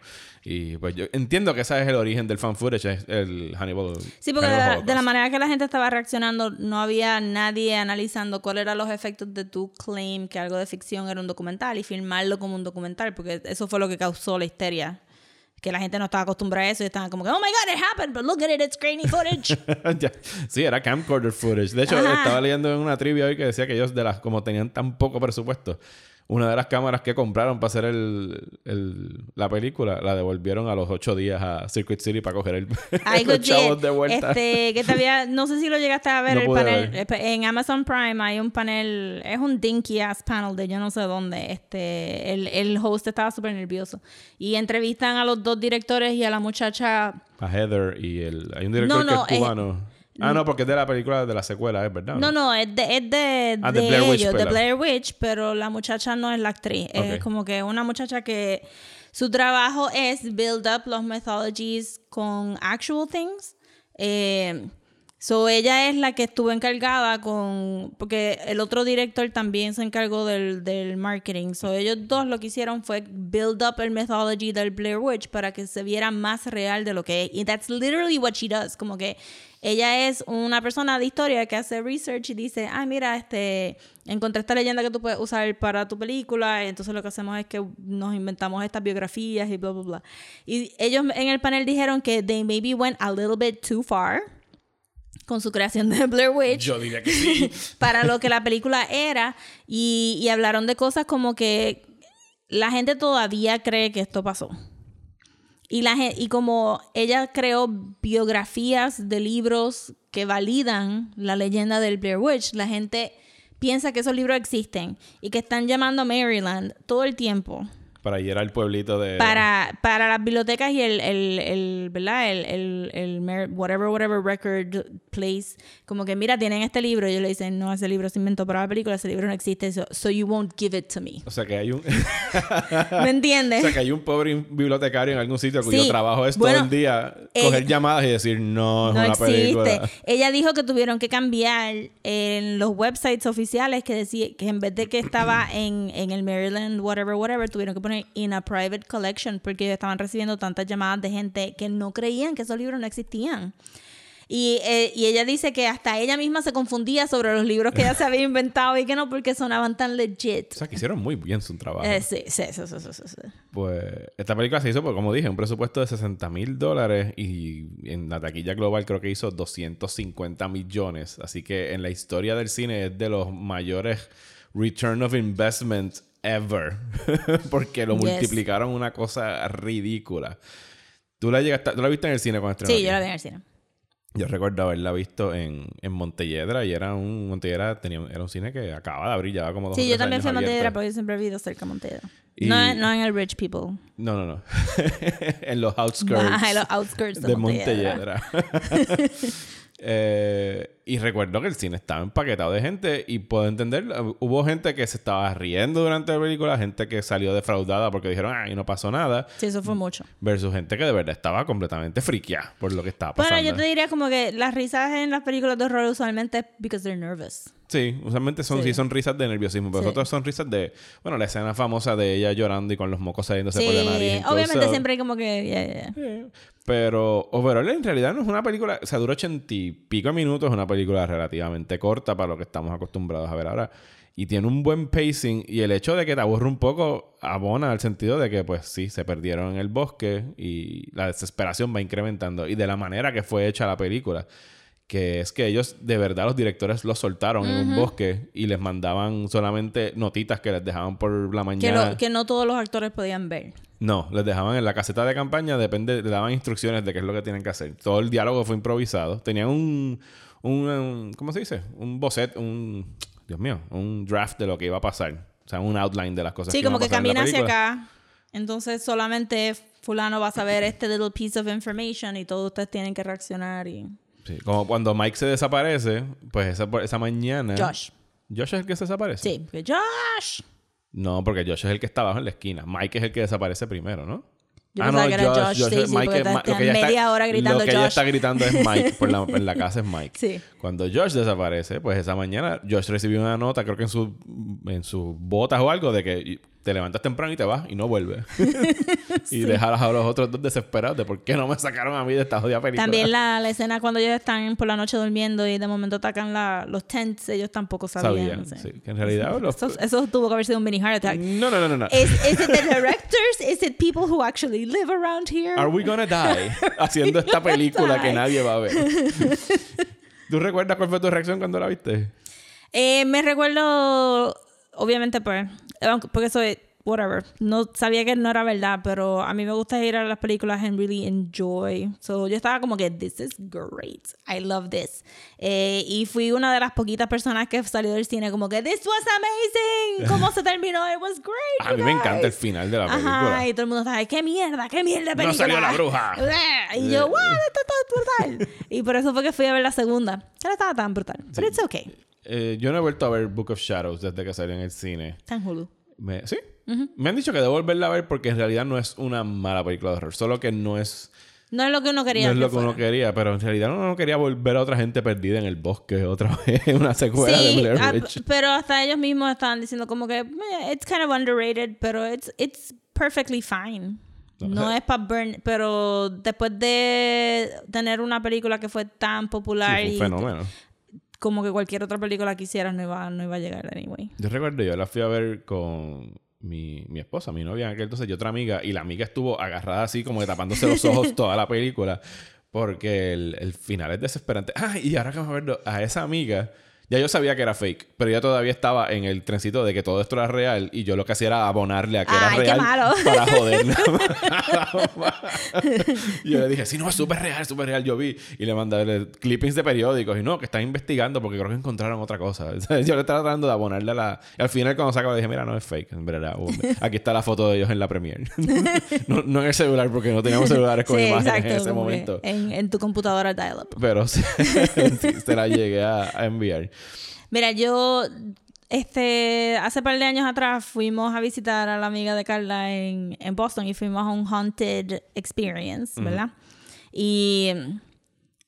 Y pues yo entiendo que ese es el origen del found footage, es el Hannibal. Sí, porque de la, de la manera que la gente estaba reaccionando, no había nadie analizando cuáles eran los efectos de tu claim que algo de ficción era un documental y filmarlo como un documental, porque eso fue lo que causó la histeria. Que la gente no estaba acostumbrada a eso y estaban como que, oh my god, it happened, but look at it, it's grainy footage. Sí, era camcorder footage. De hecho, Ajá. estaba leyendo en una trivia hoy que decía que ellos, de las, como tenían tan poco presupuesto, una de las cámaras que compraron para hacer el, el- la película la devolvieron a los ocho días a Circuit City para coger el, los chavos de vuelta. Este, que todavía, no sé si lo llegaste a ver, No el panel. ver. En Amazon Prime hay un panel, es un dinky ass panel de yo no sé dónde. Este, el, el host estaba súper nervioso. Y entrevistan a los dos directores y a la muchacha. A Heather y el... Hay un director No, no, que es cubano. Ah, no, porque es de la película de la secuela, es verdad. No, no, es de, es de, Ah, de de Blair Witch, ellos, de pela. Blair Witch, pero la muchacha no es la actriz. Es como que una muchacha que su trabajo es build up los mythologies con actual things. Eh, so ella es la que estuvo encargada con. Porque el otro director también se encargó del, del marketing. So ellos dos lo que hicieron fue build up el mythology del Blair Witch para que se viera más real de lo que es. Y that's literally what she does. Como que ella es una persona de historia que hace research y dice, ah, mira, este, encontré esta leyenda que tú puedes usar para tu película, entonces lo que hacemos es que nos inventamos estas biografías y bla, bla, bla. Y ellos en el panel dijeron que they maybe went a little bit too far con su creación de Blair Witch Yo diría que sí. para lo que la película era y, y hablaron de cosas como que la gente todavía cree que esto pasó. Y, la, y como ella creó biografías de libros que validan la leyenda del Blair Witch, la gente piensa que esos libros existen y que están llamando a Maryland todo el tiempo Para ir al pueblito de... para, para las bibliotecas y el, el, el ¿verdad? El, el, el whatever, whatever record place, como que mira, tienen este libro, y ellos le dicen, no, ese libro se inventó para la película, ese libro no existe, so, so you won't give it to me. O sea que hay un... ¿Me entiendes? O sea, que hay un pobre bibliotecario en algún sitio cuyo Sí. trabajo es Bueno, todo el día eh, coger llamadas y decir, no, es no una existe. película. Ella dijo que tuvieron que cambiar en los websites oficiales que decía que en vez de que estaba en, en el Maryland, whatever, whatever, tuvieron que poner in a private collection porque ellos estaban recibiendo tantas llamadas de gente que no creían que esos libros no existían. Y, eh, y ella dice que hasta ella misma se confundía sobre los libros que ella se había inventado y que no porque sonaban tan legit. O sea, que hicieron muy bien su trabajo. Eh, sí, sí, sí, sí, sí, sí. Pues esta película se hizo, pues, como dije, un presupuesto de 60 mil dólares y en la taquilla global creo que hizo 250 millones. Así que en la historia del cine es de los mayores return of investment ever. Porque lo Yes. multiplicaron una cosa ridícula. ¿Tú la, llegaste, ¿Tú la viste en el cine cuando estrenó Sí, aquí? yo la vi en el cine. Yo recuerdo haberla visto en, en Montelledra y era un Montelledra tenía, era un cine que acababa de abrir, llevaba como dos Sí, yo también fui a abierto. porque yo siempre he vivido cerca de Montedera. Y- No, no en el Rich People. No, no, no. en los outskirts. Ajá, en los outskirts de de. Montelledra. Eh, y recuerdo que el cine estaba empaquetado de gente y puedo entender, hubo gente que se estaba riendo durante la película, gente que salió defraudada porque dijeron, ay, no pasó nada, Sí, eso fue mucho. versus gente que de verdad estaba completamente friqueada por lo que estaba pasando. Bueno, yo te diría como que las risas en las películas de horror usualmente es because they're nervous. Sí, usualmente son, sí. Sí. son risas de nerviosismo, pero Sí. otras son risas de, bueno, la escena famosa de ella llorando y con los mocos saliéndose Sí, por la nariz. and obviamente siempre hay como que... yeah, yeah, yeah. Pero overall en realidad no es una película, o sea, dura ochenta y pico minutos, es una película relativamente corta para lo que estamos acostumbrados a ver ahora. Y tiene un buen pacing y el hecho de que te aburre un poco abona al sentido de que pues sí, se perdieron en el bosque y la desesperación va incrementando. Y de la manera que fue hecha la película, que es que ellos de verdad los directores los soltaron en un bosque y les mandaban solamente notitas que les dejaban por la Que, mañana. lo- que no todos los actores podían ver. No, les dejaban en la caseta de campaña, depende, le daban instrucciones de qué es lo que tienen que hacer. Todo el diálogo fue improvisado. Tenían un, un, um, ¿cómo se dice? Un boceto, un, Dios mío, un draft de lo que iba a pasar. O sea, un outline de las cosas Sí, que como que camina hacia acá. Entonces solamente fulano va a saber este little piece of information y todos ustedes tienen que reaccionar y... Sí, como cuando Mike se desaparece, pues esa, esa mañana... Josh. ¿Josh es el que se desaparece? Sí, porque Josh. No, porque Josh es el que está abajo en la esquina. Mike es el que desaparece primero, ¿no? Yo pensaba que era Josh, sí, porque es- lo que ella está- media hora gritando Lo que ella Josh. está gritando es Mike. Por la, en la casa es Mike. Sí. Cuando Josh desaparece, pues esa mañana Josh recibió una nota, creo que en, su, en sus botas o algo, de que te levantas temprano y te vas y no vuelves. y dejas a los otros dos desesperados de por qué no me sacaron a mí de esta jodida película. También la, la escena cuando ellos están por la noche durmiendo y de momento atacan la, los tents, ellos tampoco sabían. Sabían, sí. sí. Que en realidad... los- Eso, eso tuvo que haber sido un mini heart attack. no, no, no, no. no. Is, is it the directors? Is it people who actually live around here? Are we gonna die? Haciendo esta película que die. nadie va a ver. ¿Tú recuerdas cuál fue tu reacción cuando la viste? Eh, me recuerdo, obviamente, pues, porque soy, whatever, no sabía que no era verdad, pero a mí me gusta ir a las películas and really enjoy. So yo estaba como que, this is great, I love this. Eh, y fui una de las poquitas personas que salió del cine como que, this was amazing, cómo se terminó, it was great. A mí me encanta el guys". final de la película. Ajá, y todo el mundo estaba, "Ay, qué mierda, qué mierda película. salió la bruja. Y yo, wow, esto está brutal. y por eso fue que fui a ver la segunda. No estaba tan brutal. But it's okay. Eh, yo no he vuelto a ver Book of Shadows desde que salió en el cine. Está en Hulu. Me- ¿Sí? Me han dicho que debo volverla a ver porque en realidad no es una mala película de horror. Solo que no es, No es lo que uno quería. no es lo que uno quería. Pero en realidad uno no quería volver a otra gente perdida en el bosque otra vez. Una secuela de Sí, Blair ah, Witch. pero hasta ellos mismos estaban diciendo como que "Eh, it's kind of underrated, pero it's, it's perfectly fine. No es para burn, pero después de tener una película que fue tan Sí, popular fue un y fenómeno. como que cualquier otra película que hicieras no iba, no iba a llegar anyway. Yo recuerdo, yo la fui a ver con mi, mi esposa, mi novia en aquel entonces y otra amiga. Y la amiga estuvo agarrada así como que tapándose los ojos toda la película. Porque el, el final es desesperante. Ah, y ahora que me acuerdo, a esa amiga... Ya yo sabía que era fake, pero ella todavía estaba en el trencito de que todo esto era real y yo lo que hacía era abonarle a que era Ay, qué real malo. para joderla. y yo le dije, sí, no, es súper real, súper real. Yo vi y le mandé clippings de periódicos y no, que están investigando porque creo que encontraron otra cosa. Yo le estaba tratando de abonarle a la... Y al final cuando sacaba dije, mira, no es fake, en verdad. Aquí está la foto de ellos en la premiere. no, no en el celular porque no teníamos celulares con Sí, imágenes exacto. en ese momento. En, en tu computadora dial-up. Pero sí, sí, se la llegué a, a enviar. Mira, yo este hace par de años atrás fuimos a visitar a la amiga de Carla en, en Boston y fuimos a un haunted experience, ¿verdad? Y,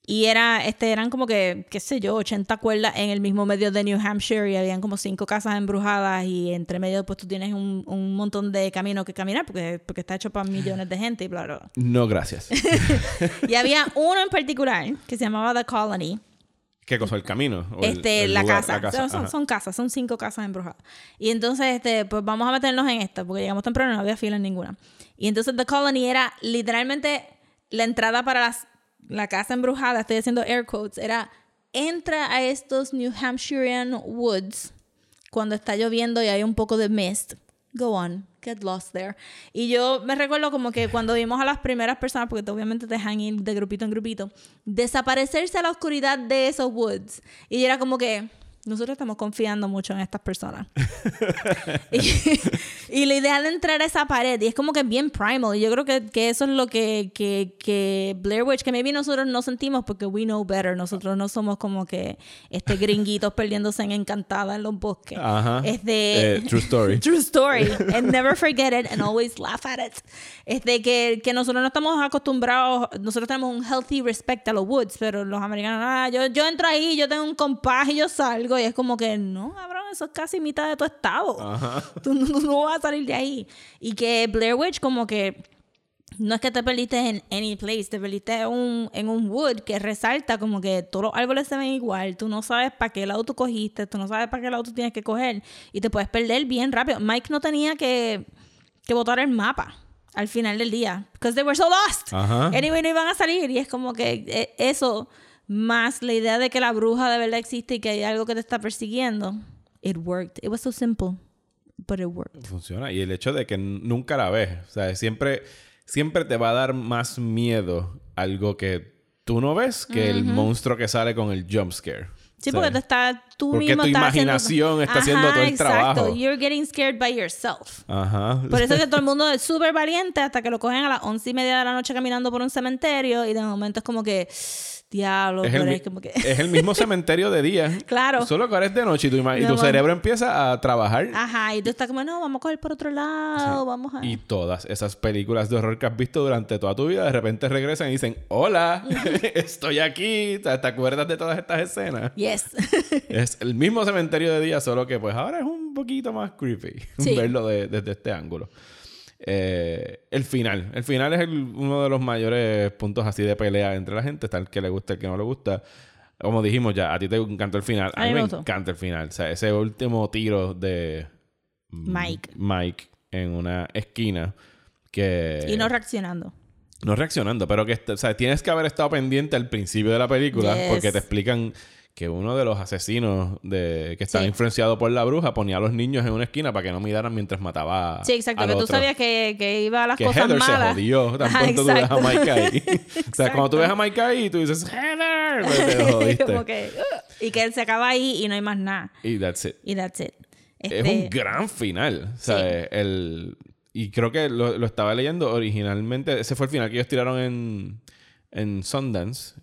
y era, este, eran como que, qué sé yo, 80 cuerdas en el mismo medio de New Hampshire y habían como cinco casas embrujadas y entre medio pues tú tienes un, un montón de camino que caminar porque, porque está hecho para millones de gente y bla, bla, bla. No, gracias. Y había uno en particular que se llamaba The Colony. ¿Qué cosa? ¿El camino? ¿O este, el la, lugar? casa. Son, son casas, son cinco casas embrujadas. Y entonces, este, pues vamos a meternos en esta, porque llegamos temprano y no había fila en ninguna. Y entonces The Colony era literalmente la entrada para las, la casa embrujada, estoy haciendo air quotes, era entra a estos New Hampshirean woods cuando está lloviendo y hay un poco de mist. Go on, get lost there. Y yo me recuerdo como que cuando vimos a las primeras personas, porque obviamente te dejan ir de grupito en grupito, desaparecerse a la oscuridad de esos woods. Y era como que, nosotros estamos confiando mucho en estas personas. y, y la idea de entrar a esa pared, y es como que bien primal, y yo creo que, que eso es lo que, que, que Blair Witch, que maybe nosotros no sentimos porque we know better, nosotros no somos como que este gringuitos perdiéndose en encantada en los bosques. Ajá. Es de... Eh, true story. True story. And never forget it and always laugh at it. Es de que, que nosotros no estamos acostumbrados, nosotros tenemos un healthy respect a los woods, pero los americanos, ah, yo, yo entro ahí, yo tengo un compás y yo salgo, y es como que, no, cabrón, eso es casi mitad de tu estado. Tú, no- no vas a salir de ahí. Y que Blair Witch como que no es que te perdiste en any place, te perdiste en un, en un wood que resalta como que todos los árboles se ven igual, tú no sabes para qué lado tú cogiste, tú no sabes para qué lado tú tienes que coger y te puedes perder bien rápido. Mike no tenía que, que botar el mapa al final del día, because they were so lost. Ajá. Anyway, no iban a salir y es como que eh, eso, más la idea de que la bruja de verdad existe y que hay algo que te está persiguiendo, it worked. It was so simple, but it worked. Funciona. Y el hecho de que nunca la ves. O sea, siempre, siempre te va a dar más miedo algo que tú no ves que el monstruo que sale con el jump scare. Sí, O sea, porque te está, tú porque mismo tu estás haciendo- imaginación está haciendo todo el exacto. trabajo. You're getting scared by yourself. Ajá. Por eso es que todo el mundo es súper valiente hasta que lo cogen a las once y media de la noche caminando por un cementerio y de momento es como que, diablo, es, pero el, es como que... es el mismo cementerio de día. Claro. Solo que ahora es de noche y tu, y tu cerebro empieza a trabajar. Ajá, y tú estás como, no, vamos a coger por otro lado, vamos a... Y todas esas películas de horror que has visto durante toda tu vida, de repente regresan y dicen, hola, estoy aquí. ¿Te acuerdas de todas estas escenas? Yes. Es el mismo cementerio de día, solo que pues ahora es un poquito más creepy Sí. verlo de- desde este ángulo. Eh, el final. El final es el- uno de los mayores puntos así de pelea entre la gente. Está el que le gusta, el que no le gusta. Como dijimos ya, a ti te encantó el final. A, mí me gustó. encanta el final. O sea, ese último tiro de Mike. Mike en una esquina que... y no reaccionando. No reaccionando, pero que est- o sea, tienes que haber estado pendiente al principio de la película Yes. porque te explican que uno de los asesinos de, que estaba Sí. influenciado por la bruja ponía a los niños en una esquina para que no miraran mientras mataba Sí, exacto, al que tú otro. sabías que, que iba a las que cosas Heather malas. se jodió tan pronto tú ves a. Mike ahí. o sea, cuando tú ves a Mike ahí, tú dices, Heather, pues te jodiste. Como que, "Ugh", y que él se acaba ahí y no hay más nada. Y that's it. Y that's it. Es Este, un gran final. O sea, Sí. el... Y creo que lo, lo estaba leyendo originalmente. Ese fue el final que ellos tiraron en, en Sundance.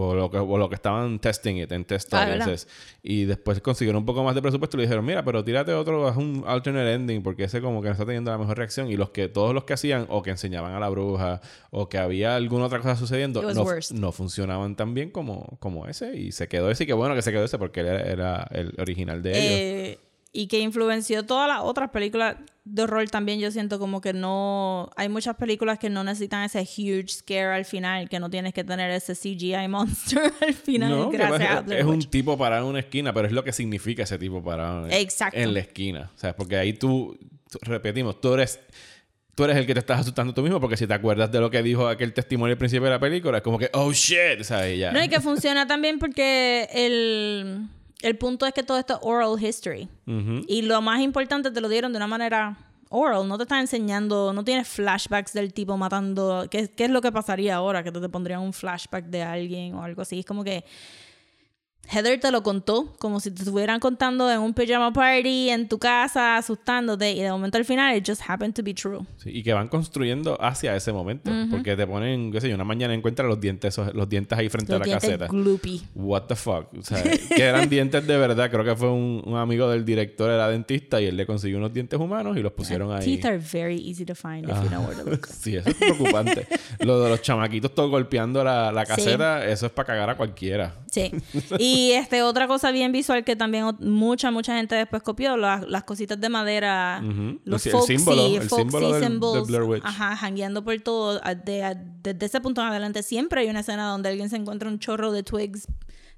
O lo, que, o lo que estaban testing it en test Ah, audiences. y después consiguieron un poco más de presupuesto y le dijeron, mira, pero tírate otro, haz un alternate ending porque ese como que no está teniendo la mejor reacción. Y los que, todos los que hacían, o que enseñaban a la bruja, o que había alguna otra cosa sucediendo, no, no funcionaban tan bien como, como ese. Y se quedó ese. Y qué bueno que se quedó ese porque él era, era el original de ellos. eh, y que influenció todas las otras películas de horror también. Yo siento como que no. Hay muchas películas que no necesitan ese huge scare al final, que no tienes que tener ese CGI monster al final. No, gracias es, a es un tipo parado en una esquina, pero es lo que significa ese tipo parado en, Exacto. en la esquina. O sea, porque ahí tú, tú- repetimos, tú eres, tú eres el que te estás asustando tú mismo, porque si te acuerdas de lo que dijo aquel testimonio al principio de la película, es como que, oh shit, o sea, y ya. No, y que funciona también porque el, el punto es que todo esto es oral history. Y lo más importante te lo dieron de una manera oral. No te está enseñando, no tienes flashbacks del tipo matando. ¿Qué, qué es lo que pasaría ahora? Que te, te pondrían un flashback de alguien o algo así. Es como que Heather te lo contó como si te estuvieran contando en un pajama party en tu casa, asustándote. Y de momento al final, it just happened to be true. Sí, y que van construyendo hacia ese momento. Porque te ponen, qué sé yo, una mañana encuentran los dientes, los dientes ahí frente Los a la dientes caseta. gloopy. What the fuck? O sea, que eran dientes de verdad. Creo que fue un, un amigo del director, era dentista, y él le consiguió unos dientes humanos y los pusieron ahí. Teeth are very easy to find if you know where to look. Sí, eso es preocupante. Lo de los chamaquitos todos golpeando la, la caseta, eso es para cagar a cualquiera. Sí. Y este otra cosa bien visual que también mucha mucha gente después copió las, las cositas de madera, Ujú. los Sí, el folksy, símbolo, el folksy símbolo del- symbols, de Blair Witch. ajá, jangueando por todo. A- de- desde ese punto en adelante siempre hay una escena donde alguien se encuentra un chorro de twigs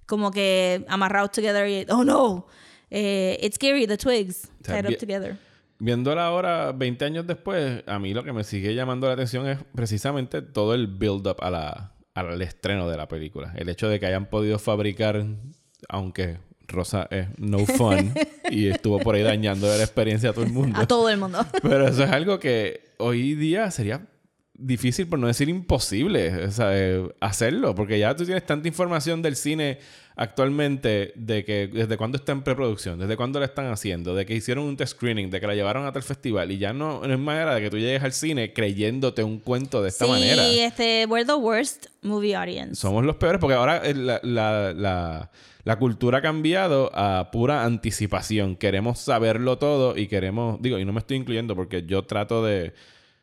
como que amarrados together y oh no, eh, it's scary the twigs O sea, tied up together. Viéndola ahora, 20 años después, a mí lo que me sigue llamando la atención es precisamente todo el build-up a la, al estreno de la película. El hecho de que hayan podido fabricar, aunque Rosa es no fun y estuvo por ahí dañando la experiencia a todo el mundo. A todo el mundo. Pero eso es algo que hoy día sería difícil, por no decir imposible, eh, hacerlo, porque ya tú tienes tanta información del cine actualmente de que desde cuándo está en preproducción, desde cuándo la están haciendo, de que hicieron un test screening, de que la llevaron a tal festival y ya no, no es manera de que tú llegues al cine creyéndote un cuento de esta sí, manera. este, we're the worst movie audience. Somos los peores porque ahora eh, la, la, la, la cultura ha cambiado a pura anticipación. Queremos saberlo todo y queremos, digo, y no me estoy incluyendo porque yo trato de...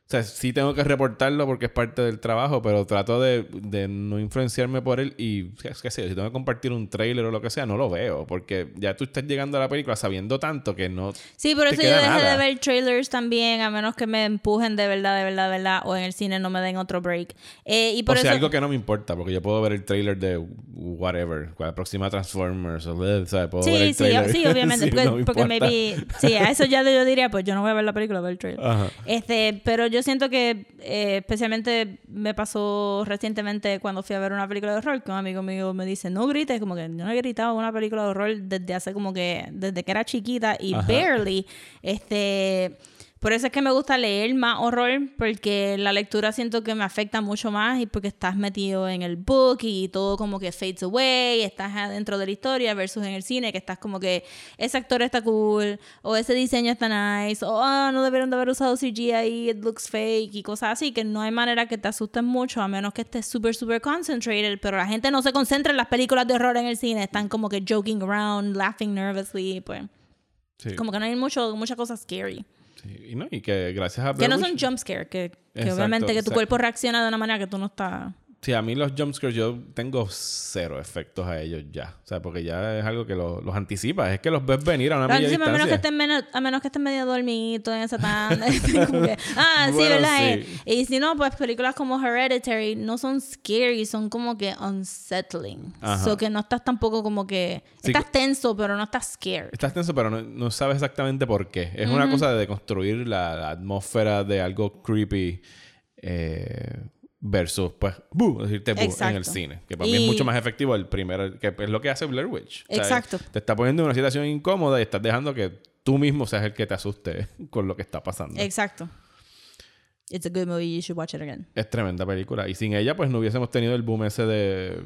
O sea, sí tengo que reportarlo porque es parte del trabajo, pero trato de, de no influenciarme por él y, es que sé, si tengo que compartir un trailer o lo que sea, no lo veo, porque ya tú estás llegando a la película sabiendo tanto que no... Sí, por eso yo dejé nada. de ver trailers también, a menos que me empujen de verdad, de verdad, de verdad, o en el cine no me den otro break. Eh, y por o sea, eso... algo que no me importa, porque yo puedo ver el trailer de whatever, la próxima Transformers, o o sea, puedo ver Sí, el sí, trailer. sí, obviamente. Sí, porque no me porque maybe. Sí, a eso ya yo diría, pues yo no voy a ver la película, voy a ver el trailer. Ajá. Este, pero yo siento que eh, especialmente me pasó recientemente cuando fui a ver una película de horror, que un amigo mío me dice, no grites, como que yo no he gritado una película de horror desde hace como que, desde que era chiquita y Ajá. barely. Este. Por eso es que me gusta leer más horror, porque la lectura siento que me afecta mucho más y porque estás metido en el book y todo como que fades away, estás adentro de la historia versus en el cine que estás como que ese actor está cool o ese diseño está nice o ah, no debieron de haber usado CGI, it looks fake y cosas así que no hay manera que te asusten mucho a menos que estés súper, súper concentrated, pero la gente no se concentra en las películas de horror en el cine, están como que joking around, laughing nervously, pues Sí. como que no hay mucho, muchas cosas scary. Sí, Y, no, y que gracias a Que no son Witch- jump scare, que, que Exacto, obviamente que tu exacto. cuerpo reacciona de una manera que tú no estás... Sí, a mí los jumpscares yo tengo cero efectos a ellos ya. O sea, porque ya es algo que lo- los anticipa. Es que los ves venir a una Pero media encima, a, menos que distancia. estén menos, a menos que estén medio dormido en esa tanda. que, ah, sí, Bueno, ¿verdad? sí. Y si no, pues películas como Hereditary no son scary, son como que unsettling. Ajá. So que no estás tampoco como que... Sí, estás tenso, pero no estás scared. Estás tenso, pero no, no sabes exactamente por qué. Es una cosa de construir la, la atmósfera de algo creepy eh, versus, pues, bu, decirte bu en el cine. Que para mí es mucho más efectivo el primero, que es lo que hace Blair Witch. O sea, Exacto. Te está poniendo en una situación incómoda y estás dejando que tú mismo seas el que te asuste con lo que está pasando. Exacto. It's a good movie, you should watch it again. Es tremenda película. Y sin ella, pues no hubiésemos tenido el boom ese de,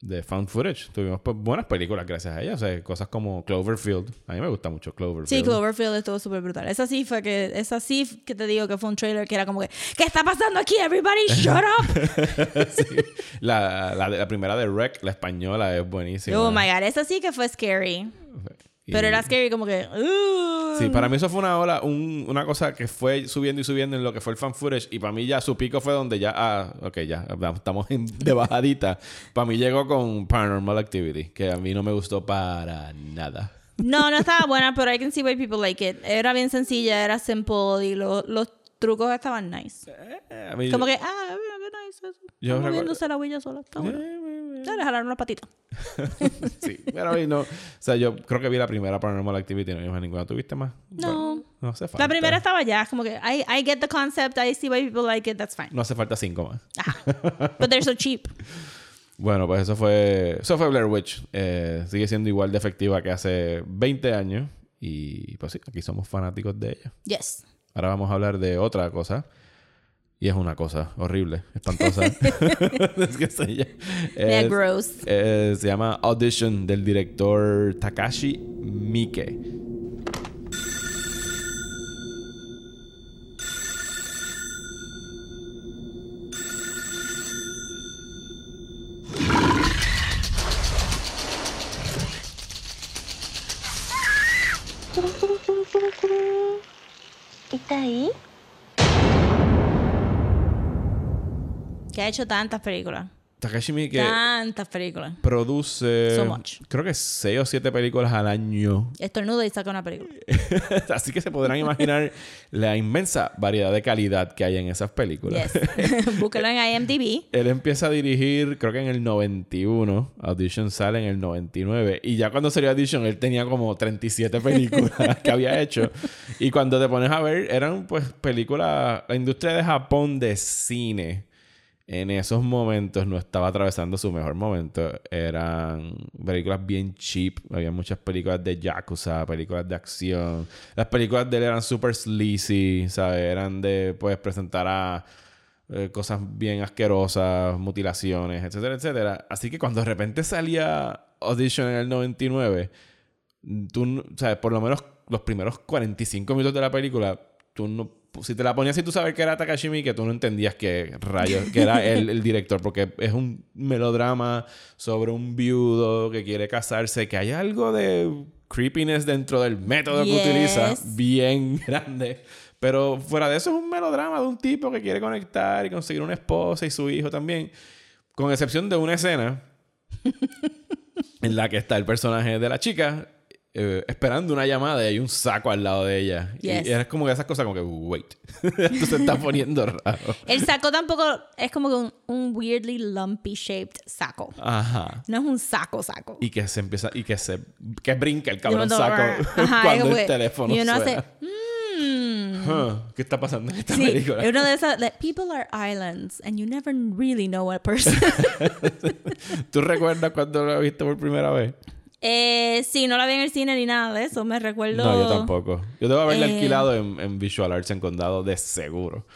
de found footage. Tuvimos pues, buenas películas gracias a ella. O sea, cosas como Cloverfield. A mí me gusta mucho Cloverfield. Sí, Cloverfield estuvo súper brutal. Esa sí fue que... Esa sí que te digo que fue un trailer que era como que... ¿Qué está pasando aquí? Everybody shut up. Sí. La, la primera de Rec, la española, es buenísima. oh my God. Esa sí que fue scary. Pero era scary como que... "Ugh". Sí, para mí eso fue una ola, un- una cosa que fue subiendo y subiendo en lo que fue el fan footage. Y para mí ya su pico fue donde ya, ah, ok, ya estamos en- de bajadita. para mí llegó con Paranormal Activity, que a mí no me gustó para nada. No, no estaba buena, pero I can see why people like it. Era bien sencilla, era simple y lo- los trucos estaban nice. Eh, a mí- Como que, ah, qué nice. Yo Está recuerdo- moviéndose la huella sola. Está bueno. Dale, jalar una patita. Sí, pero no. O sea, yo creo que vi la primera Paranormal Activity, no vimos ninguna. ¿Tuviste más? No. Bueno, no hace falta. La primera estaba ya, como que, I, I get the concept, I see why people like it, that's fine. No hace falta cinco más. But they're so cheap. Bueno, pues eso fue, eso fue Blair Witch. Eh, sigue siendo igual de efectiva que hace 20 años. Y pues sí, aquí somos fanáticos de ella. Yes. Ahora vamos a hablar de otra cosa. Y es una cosa horrible, espantosa. es que se, llama- es- gross. eh, se llama Audition del director Takashi Miike. Que ha hecho tantas películas. Takashi Miike Tantas películas. produce So much. creo que seis o siete películas al año. Estornuda y saca una película. Así que se podrán imaginar la inmensa variedad de calidad que hay en esas películas. Yes. Búsquelo en IMDb. Él empieza a dirigir, creo que en el 91. Audition sale en el 99. Y ya cuando salió Audition, él tenía como 37 películas que había hecho. Y cuando te pones a ver, eran pues películas. La industria de Japón de cine en esos momentos no estaba atravesando su mejor momento. Eran películas bien cheap. Había muchas películas de Yakuza, películas de acción. Las películas de él eran super sleazy, ¿sabes? Eran de, pues, presentar a eh, cosas bien asquerosas, mutilaciones, etcétera, etcétera. Así que cuando de repente salía Audition en el 99, tú, sea, por lo menos los primeros 45 minutos de la película, tú no, si te la ponías y tú sabes que era Takashi Miike, tú no entendías que rayos, que era él el director, porque es un melodrama sobre un viudo que quiere casarse, que hay algo de creepiness dentro del método que utiliza, bien grande. Pero fuera de eso es un melodrama de un tipo que quiere conectar y conseguir una esposa y su hijo también. Con excepción de una escena en la que está el personaje de la chica eh, esperando una llamada y hay un saco al lado de ella. Yes. Y es como que esas cosas como que, wait, esto se está poniendo raro. El saco tampoco es como que un, un weirdly lumpy shaped saco. Ajá. No es un saco saco. Y que se empieza, y que se, que brinca el Y cabrón saco Ajá, cuando el teléfono Y uno suena. hace... "Mm". Huh, ¿Qué está pasando en esta Sí, película? es uno de esos... like, people are islands and you never really know a person. ¿Tú recuerdas cuando lo viste por primera vez? Eh, sí, no la vi en el cine ni nada de eso. Me recuerdo... No, yo tampoco. Yo debo haberla Eh, alquilado en, en Visual Arts en Condado de seguro.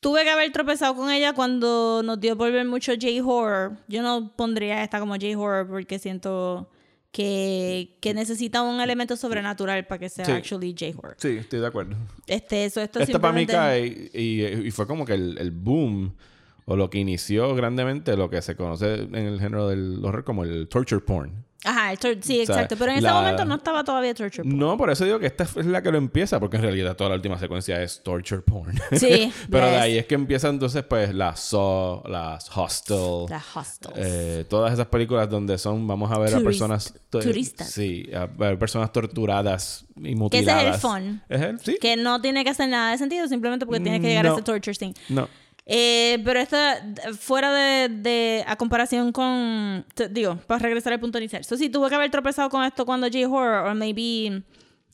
Tuve que haber tropezado con ella cuando nos dio por ver mucho J-Horror. Yo no pondría esta como J-Horror porque siento que, que necesita un elemento sobrenatural para que sea Sí. actually J-Horror. Sí, estoy de acuerdo. Este, eso, esto Esta para mí cae y, y fue como que el, el boom o lo que inició grandemente lo que se conoce en el género del horror como el torture porn. Ajá, sí, O sea, exacto. Pero en la- ese momento no estaba todavía Torture Porn. No, por eso digo que esta es la que lo empieza, porque en realidad toda la última secuencia es torture porn. Sí, Pero de ahí es que empieza entonces pues las Saw, las Hostel, The Hostels. eh, todas esas películas donde son, vamos a ver a personas... turistas. Sí, a ver personas torturadas y que ese es mutiladas. el fun. ¿Es el? Sí. Que no tiene que hacer nada de sentido simplemente porque tiene que llegar a ese torture scene. No. Eh, pero esta, fuera de, de- a comparación con, digo, para regresar al punto inicial. So, si tuve que haber tropezado con esto cuando J-Horror, o maybe,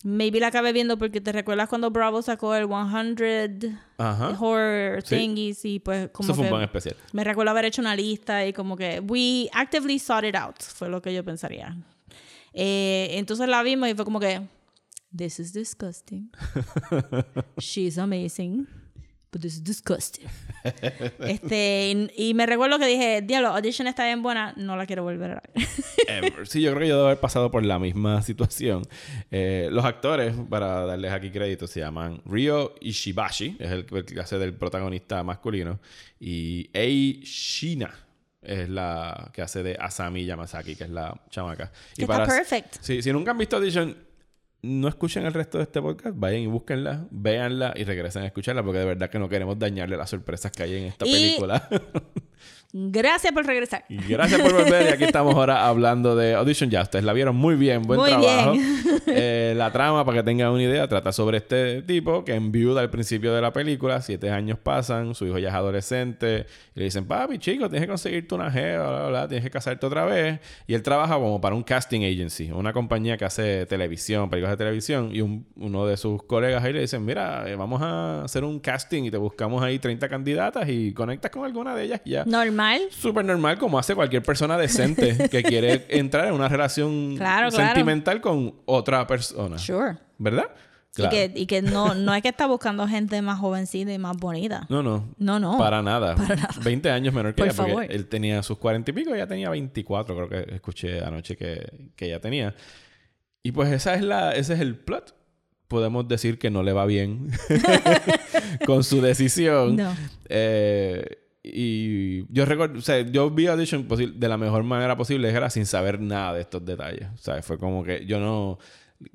maybe la acabé viendo porque te recuerdas cuando Bravo sacó el 100 Ajá. horror Sí. thingies y pues como Eso fue un que buen especial. me recuerdo haber hecho una lista y como que we actively sought it out, fue lo que yo pensaría. Eh, entonces la vimos y fue como que this is disgusting. She's amazing. But this is disgusting. este, y, y me recuerdo que dije, diablo, Audition está bien buena, no la quiero volver a ver. Sí, yo creo que yo debo haber pasado por la misma situación. Eh, los actores, para darles aquí crédito, se llaman Ryo Ishibashi, es el, que hace del protagonista masculino, y Ei Shina es la que hace de Asami Yamasaki, que es la chamaca. Que está perfect. Sí, si nunca han visto Audition, no escuchen el resto de este podcast, vayan y búsquenla, véanla y regresen a escucharla, porque de verdad que no queremos dañarle las sorpresas que hay en esta Y- película. Gracias por regresar. Gracias por volver. Y aquí estamos ahora hablando de Audition. Ya ustedes la vieron muy bien. Buen Muy trabajo. bien. Eh, la trama, para que tengan una idea, trata sobre este tipo que enviuda al principio de la película. Siete años pasan. Su hijo ya es adolescente. Y le dicen, papi, chico, tienes que conseguirte una jeva, bla, bla, bla, Tienes que casarte otra vez. Y él trabaja como para un casting agency. Una compañía que hace televisión, películas de televisión. Y un- uno de sus colegas ahí le dicen, mira, eh, vamos a hacer un casting y te buscamos ahí 30 candidatas y conectas con alguna de ellas y ya Normal. Súper normal como hace cualquier persona decente que quiere entrar en una relación Claro, claro. sentimental con otra persona. Sure. ¿Verdad? Claro. Y que, y que no, no es que está buscando gente más jovencita y más bonita. No, no. No, no. Para nada. 20 años menor que Por ella. Porque favor. él tenía sus 40 y pico, ella tenía 24, creo que escuché anoche que, que ella tenía. Y pues esa es la, ese es el plot. Podemos decir que no le va bien con su decisión. No. Eh, y yo recuerdo, o sea, yo vi Audition de la mejor manera posible, era sin saber nada de estos detalles. O sea, fue como que yo no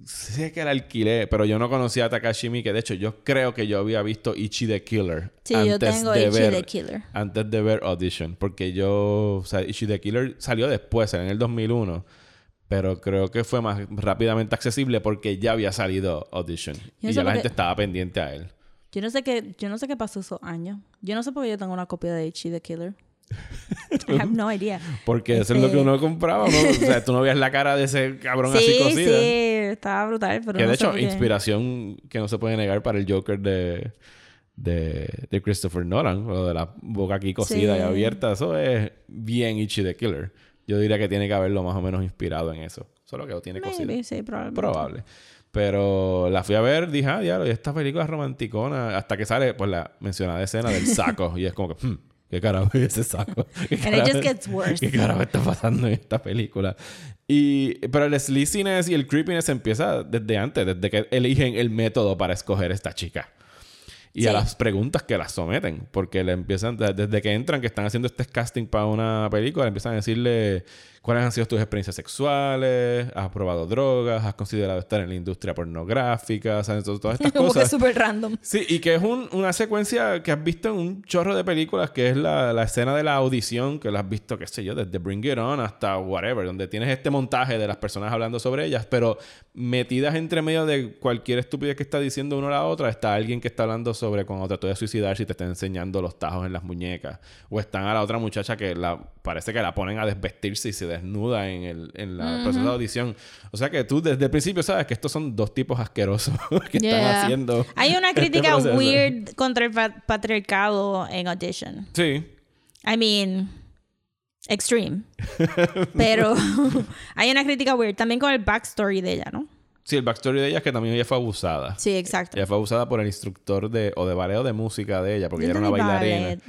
sé que la alquilé, pero yo no conocía a Takashi Miike. De hecho, yo creo que yo había visto Ichi the Killer Sí, yo tengo Ichi the Killer. antes de ver Audition, porque yo, o sea, Ichi the Killer salió después, en el 2001. Pero creo que fue más rápidamente accesible porque ya había salido Audition. Yo y ya la gente estaba pendiente a él. Yo no sé qué, yo no sé qué pasó esos años. Yo no sé por qué yo tengo una copia de Ichi the Killer. I have no idea. Porque eso es lo que Este- uno compraba, ¿no? O sea, tú no veías la cara de ese cabrón así Sí, cosida. sí, estaba brutal, pero Que no de hecho, inspiración que no se puede negar para el Joker de, de, de Christopher Nolan, lo de la boca aquí cosida Sí. y abierta, eso es bien Ichi the Killer. Yo diría que tiene que haberlo más o menos inspirado en eso. Solo que lo tiene. Maybe, sí, probablemente. Probable. Pero la fui a ver, dije, ah, diablo, y esta película es romanticona. Hasta que sale, pues, la mencionada escena del saco. y es como que, hmm, ¿qué carajo es ese saco? ¿Qué And it just carajo- gets worse. ¿Qué carajo está pasando en esta película? Y, pero el sleaziness y el creepiness empieza desde antes, desde que eligen el método para escoger esta chica. Y a las preguntas que las someten. Porque le empiezan, de- desde que entran, que están haciendo este casting para una película, empiezan a decirle cuáles han sido tus experiencias sexuales, has probado drogas, has considerado estar en la industria pornográfica, ¿sabes? Todo- todas estas Como que cosas. súper random. Sí, y que es un- una secuencia que has visto en un chorro de películas, que es la, la escena de la audición, que la has visto, qué sé yo, desde Bring It On hasta whatever, donde tienes este montaje de las personas hablando sobre ellas, pero metidas entre medio de cualquier estupidez que está diciendo uno a la otra, está alguien que está hablando sobre cuando trató de suicidarse y te está enseñando los tajos en las muñecas, o están a la otra muchacha que la, parece que la ponen a desvestirse y se desnuda en el en la proceso de audición. O sea que tú desde el principio sabes que estos son dos tipos asquerosos que están haciendo. Hay una este crítica weird contra el pa- patriarcado en Audition. Sí. I mean, extreme. Pero hay una crítica weird también con el backstory de ella, ¿no? Sí, el backstory de ella es que también ella fue abusada. Sí, exacto. Ella fue abusada por el instructor de o de ballet o de música de ella, porque ella era una bailarina. ballet.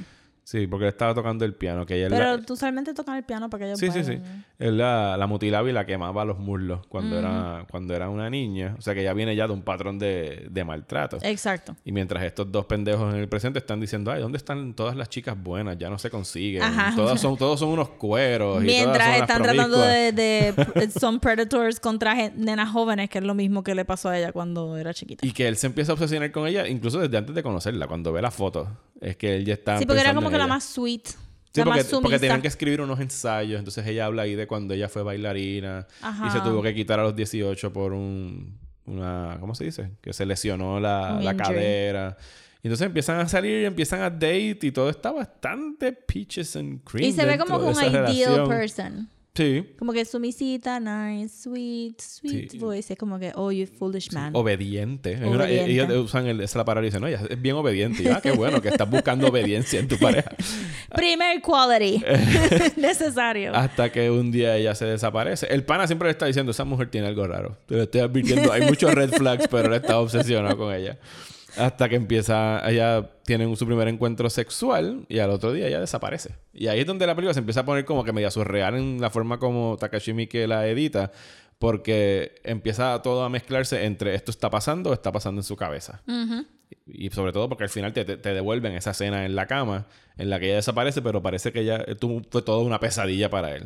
Sí, porque él estaba tocando el piano, que ella Pero la... tú usualmente tocan el piano para que ellos Sí, sí, sí. Él la, la mutilaba y la quemaba a los muslos cuando, era, cuando era una niña. O sea que ella viene ya de un patrón de, de maltrato. Exacto. Y mientras estos dos pendejos en el presente están diciendo, ay, ¿dónde están todas las chicas buenas? Ya no se consiguen. Ajá. Todas son, todos son unos cueros. y todas Mientras son están tratando de, de son predators contra nenas jóvenes, que es lo mismo que le pasó a ella cuando era chiquita. Y que él se empieza a obsesionar con ella, incluso desde antes de conocerla, cuando ve la foto. Es que él ya está. Sí, porque era como que la ella. más sweet. Sí, la porque, más porque tenían que escribir unos ensayos. Entonces ella habla ahí de cuando ella fue bailarina Ajá. y se tuvo que quitar a los 18 por un. Una, ¿Cómo se dice? Que se lesionó la, la cadera. Y entonces empiezan a salir y empiezan a date y todo está bastante peaches and cream. Y se ve como que un ideal relación. person. Sí. Como que sumisita, nice, sweet, sweet Sí. voice. Es como que, oh, you foolish man. Obediente. Es una- Obediente. ellos usan el, esa es la palabra y dicen, no, ella es bien obediente. Y ah, qué bueno que estás buscando obediencia en tu pareja. Primer quality. Necesario. Hasta que un día ella se desaparece. El pana siempre le está diciendo, esa mujer tiene algo raro. Te lo estoy advirtiendo. Hay muchos red flags, pero él está obsesionado con ella. Hasta que empieza, ella tiene su primer encuentro sexual y al otro día ella desaparece. Y ahí es donde la película se empieza a poner como que media surreal en la forma como Takashi Miike la edita. Porque empieza todo a mezclarse entre esto está pasando o está pasando en su cabeza. Y sobre todo porque al final te, te- devuelven esa escena en la cama en la que ella desaparece, pero parece que ella tu- fue toda una pesadilla para él.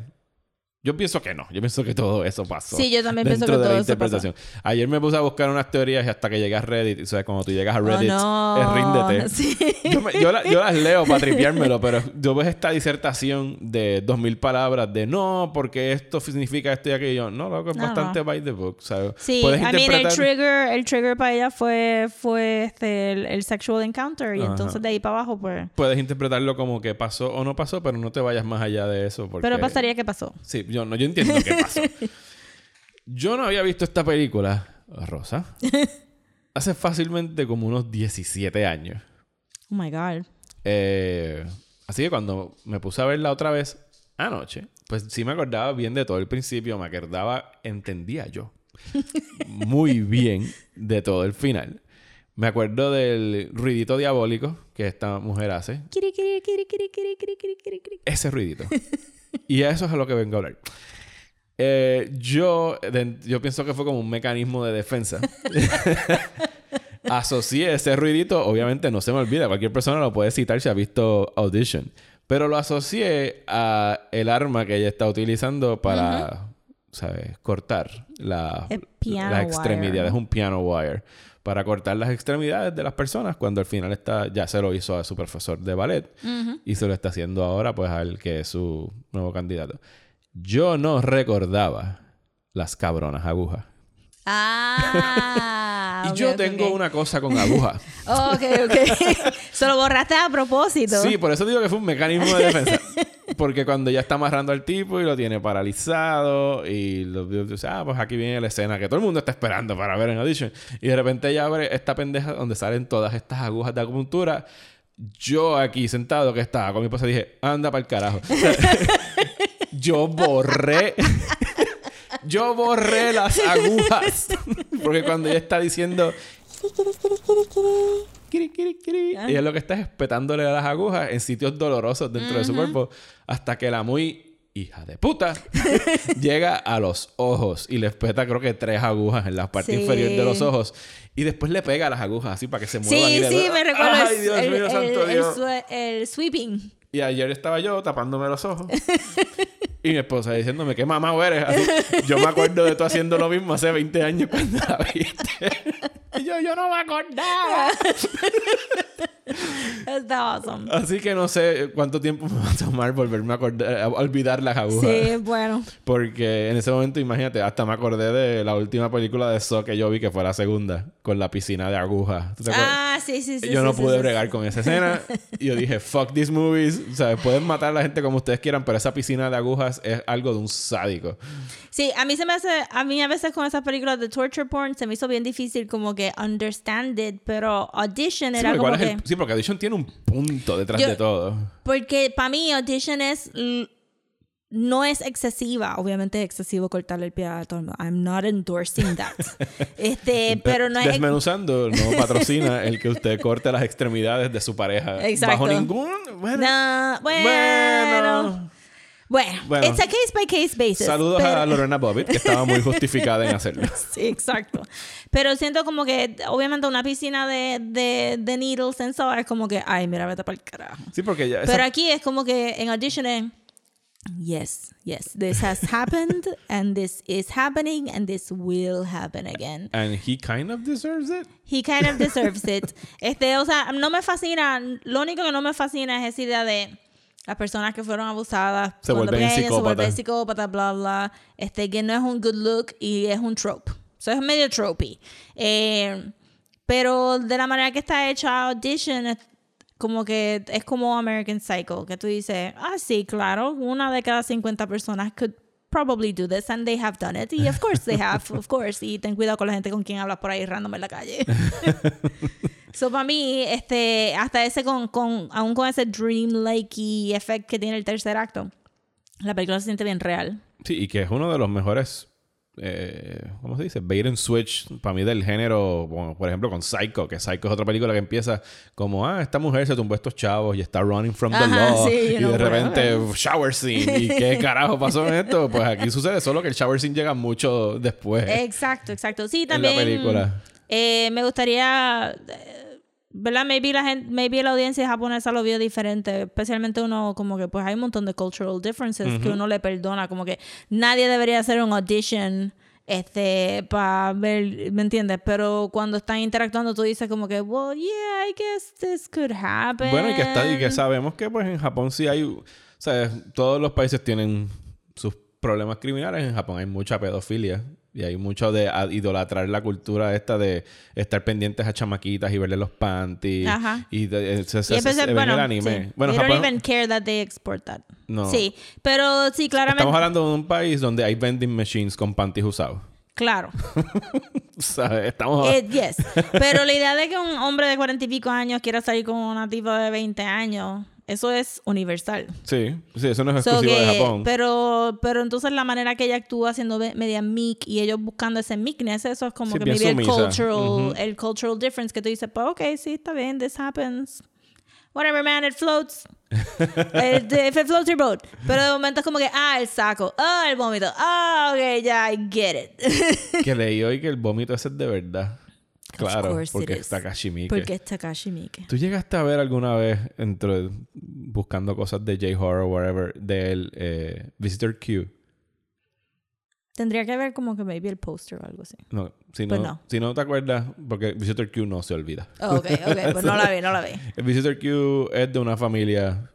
Yo pienso que no. Yo pienso que todo eso pasó. Sí, yo también pienso que de todo la eso pasó. interpretación. Ayer me puse a buscar unas teorías y hasta que llegué a Reddit. O sea, cuando tú llegas a Reddit, oh, no. es ríndete. Sí. Yo, me- yo la- yo las leo para tripeármelo, pero yo ves esta disertación de dos mil palabras de no, porque esto significa esto y aquello. No, loco, es No, bastante no. by the book. ¿sabes? Sí, Puedes I mean, el trigger, el trigger para ella fue, fue este, el, el sexual encounter. Y Ajá. entonces de ahí para abajo, pues. Puedes interpretarlo como que pasó o no pasó, pero no te vayas más allá de eso. Porque... Pero pasaría que pasó. Sí, yo, no, yo entiendo qué pasó. Yo no había visto esta película, Rosa, hace fácilmente como unos 17 años. Oh my God. Eh, así que cuando me puse a verla otra vez anoche, pues sí me acordaba bien de todo el principio, me acordaba, entendía yo muy bien de todo el final. Me acuerdo del ruidito diabólico que esta mujer hace. Ese ruidito y a eso es a lo que vengo a hablar. Eh, yo, de- yo pienso que fue como un mecanismo de defensa. Asocié ese ruidito, obviamente no se me olvida, cualquier persona lo puede citar si ha visto Audition. Pero lo asocié a el arma que ella está utilizando para, ¿sabes? Cortar la, las extremidades. wire. Un piano wire. Para cortar las extremidades de las personas cuando al final está, ya se lo hizo a su profesor de ballet y se lo está haciendo ahora pues al que es su nuevo candidato. Yo no recordaba las cabronas agujas. Ah. y yo tengo una cosa con agujas. Ok, ok. Se lo borraste a propósito. Sí, por eso digo que fue un mecanismo de defensa. Porque cuando ya está amarrando al tipo y lo tiene paralizado y lo dice, ah, pues aquí viene la escena que todo el mundo está esperando para ver en Audition. Y de repente ella abre esta pendeja donde salen todas estas agujas de acupuntura. Yo aquí sentado que estaba con mi esposa dije, anda para el carajo. Yo borré... Yo borré las agujas Porque cuando ella está diciendo... Ah. ella lo que está es petándole a las agujas en sitios dolorosos dentro de su cuerpo hasta que la muy hija de puta llega a los ojos y le peta creo que tres agujas en la parte Sí. inferior de los ojos y después le pega las agujas así para que se muevan y Sí, le sí, me recuerdo Ay, Dios el- mío, el- santo el Dios. el sweeping. Y ayer estaba yo tapándome los ojos. y mi esposa diciéndome, ¿qué mamá eres? Así, yo me acuerdo de tú haciendo lo mismo hace 20 años cuando la viste. y yo, yo no me acordaba. Está awesome. Así que no sé cuánto tiempo me va a tomar volverme a, acordar, a olvidar las agujas. Sí, bueno. Porque en ese momento, imagínate, hasta me acordé de la última película de Saw que yo vi, que fue la segunda, con la piscina de agujas. ¿Tú te acuerdas? Ah, sí, sí, sí. yo sí, no sí, pude sí, bregar con esa escena. y yo dije, fuck these movies. O sea, pueden matar a la gente como ustedes quieran, pero esa piscina de agujas es algo de un sádico. Sí, a mí se me hace, a mí a veces con esas películas de torture porn se me hizo bien difícil como que understand it, pero Audition Sí, era porque, como ¿cuál es que... el- sí, porque Audition tiene un punto detrás Yo- de todo. Porque para mí Audition es... No es excesiva, obviamente es excesivo cortarle el pie a todo el mundo. I'm not endorsing that. este, pero no es Desmenuzando no patrocina el que usted corte las extremidades de su pareja. Exacto. Bajo ningún... Bueno, No, bueno. Bueno. Bueno, Bueno. it's a case by case basis. Saludos pero- a Lorena Bobbitt, que estaba muy justificada en hacerlo. Sí, exacto. Pero siento como que, obviamente, una piscina de, de, de needles en Saw es como que, ay, mira, vete para el carajo. Sí, porque ya... esa- Pero aquí es como que en audition es, yes, yes, this has happened and this is happening and this will happen again. And he kind of deserves it. He kind of deserves it. Este, o sea, no me fascina, lo único que no me fascina es esa idea de las personas que fueron abusadas Se vuelven pequeñas, se psicópatas. vuelven psicópatas, bla, bla. Este, que no es un good look y es un trope. O sea, es medio tropey. Eh, pero de la manera que está hecha Audition, es como que es como American Psycho, que tú dices, ah, sí, claro, una de cada 50 personas could probably do this and they have done it. Y of course they have, of course. Y ten cuidado con la gente con quien hablas por ahí random en la calle. so, para mí, este, hasta ese con, con, aún con ese dream-like effect que tiene el tercer acto, la película se siente bien real. Sí, y que es uno de los mejores, eh, ¿cómo se dice? Bait and switch para mí del género, como, por ejemplo con Psycho, que Psycho es otra película que empieza como, ah, esta mujer se tumbó a estos chavos y está running from the Ajá, law. sí, y know, de repente, whatever. shower scene. ¿Y qué carajo pasó en esto? Pues aquí sucede solo que el shower scene llega mucho después Exacto, exacto. Sí, en la también. película. Eh, me gustaría. ¿Verdad? Maybe la, gente, maybe la audiencia japonesa lo vio diferente. Especialmente uno, como que, pues hay un montón de cultural differences que uno le perdona. Como que nadie debería hacer un audition este para ver, ¿me entiendes? Pero cuando están interactuando tú dices como que, well, yeah, I guess this could happen. Bueno, y que, está, y que sabemos que pues en Japón sí hay, o sea, todos los países tienen sus problemas criminales. En Japón hay mucha pedofilia y hay mucho de idolatrar la cultura esta de estar pendientes a chamaquitas y verle los panties. Ajá. Y de, eh, se, se- Y se- empecé- se ve en bueno, el anime. sí. Bueno, They Japón, don't even care that they export that. No. Sí, pero sí, claramente. estamos hablando de un país donde hay vending machines con panties usados. Claro. Sea, estamos... Eh, yes. Pero la idea de que un hombre de cuarenta y pico años quiera salir con una tipa de 20 años, eso es universal. sí, sí, eso no es So exclusivo de que- Japón. pero, pero entonces la manera que ella actúa haciendo ve- media meek y ellos buscando ese meekness, eso es como Sí, que maybe el cultural, Ujú. el cultural difference que tú dices, pues ok, sí, está bien, this happens. Whatever, man, it floats. Eh, if it floats your boat. Pero de momento es como que, ah, el saco, ah, el vómito, ah, ok, ya, I get it. que leí hoy que el vómito ese es de verdad. Claro, porque es Takashi Miike. Porque es Takashi Miike. ¿Tú llegaste a ver alguna vez, entre, buscando cosas de J-Horror o whatever, del eh, Visitor Q? Tendría que ver como que maybe el póster o algo así. No, si no, Pues no. si no te acuerdas, porque Visitor Q no se olvida. Oh, ok, ok, pues no la vi, no la vi. El Visitor Q es de una familia,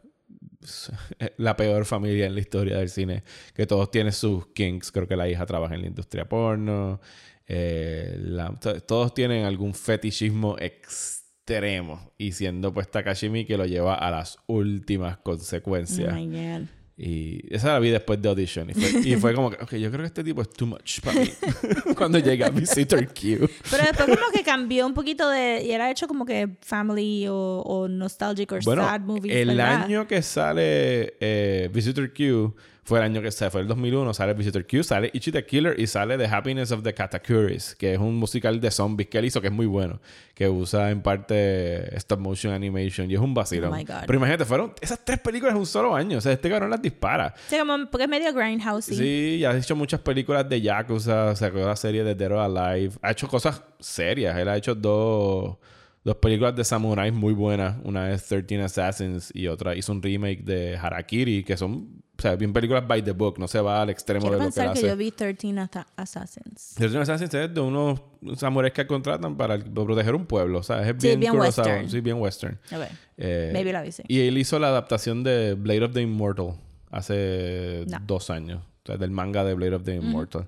la peor familia en la historia del cine, que todos tienen sus kinks. Creo que la hija trabaja en la industria porno. Eh, la- to- todos tienen algún fetichismo extremo. Y siendo pues Takashi Miike lo lleva a las últimas consecuencias. Oh my God. Y esa la vi después de Audition. Y fue, y fue como que, ok, yo creo que este tipo es too much para mí. Cuando llega Visitor Q. Pero después como que cambió un poquito de... Y era hecho como que family o, o nostalgic o Bueno, sad movies, el ¿verdad? año que sale eh, Visitor Q Fue el año que se fue el 2001, sale Visitor Q, sale Ichi the Killer y sale The Happiness of the Katakuris, que es un musical de zombies que él hizo que es muy bueno, que usa en parte stop motion animation y es un vacilón. Oh my God. Pero imagínate, fueron esas tres películas en un solo año, o sea, este cabrón las dispara. Sí, como, porque es medio grindhouse. Sí, ya ha hecho muchas películas de Yakuza, sacó la serie de Dead or Alive, ha hecho cosas serias, él ha hecho dos, dos películas de samuráis muy buenas, una es 13 Assassins y otra hizo un remake de Harakiri, que son, o sea, bien películas by the book, no se va al extremo Quiero de lo que que hace. yo vi 13 Assa- Assassins. 13 Assassins es de unos samuráis que contratan para, proteger un pueblo, o sea, es Sí, bien, western. Sí, bien western. Ver, Eh, maybe la vi, sí. y él hizo la adaptación de Blade of the Immortal hace No. dos años. O sea, del manga de Blade of the Immortal.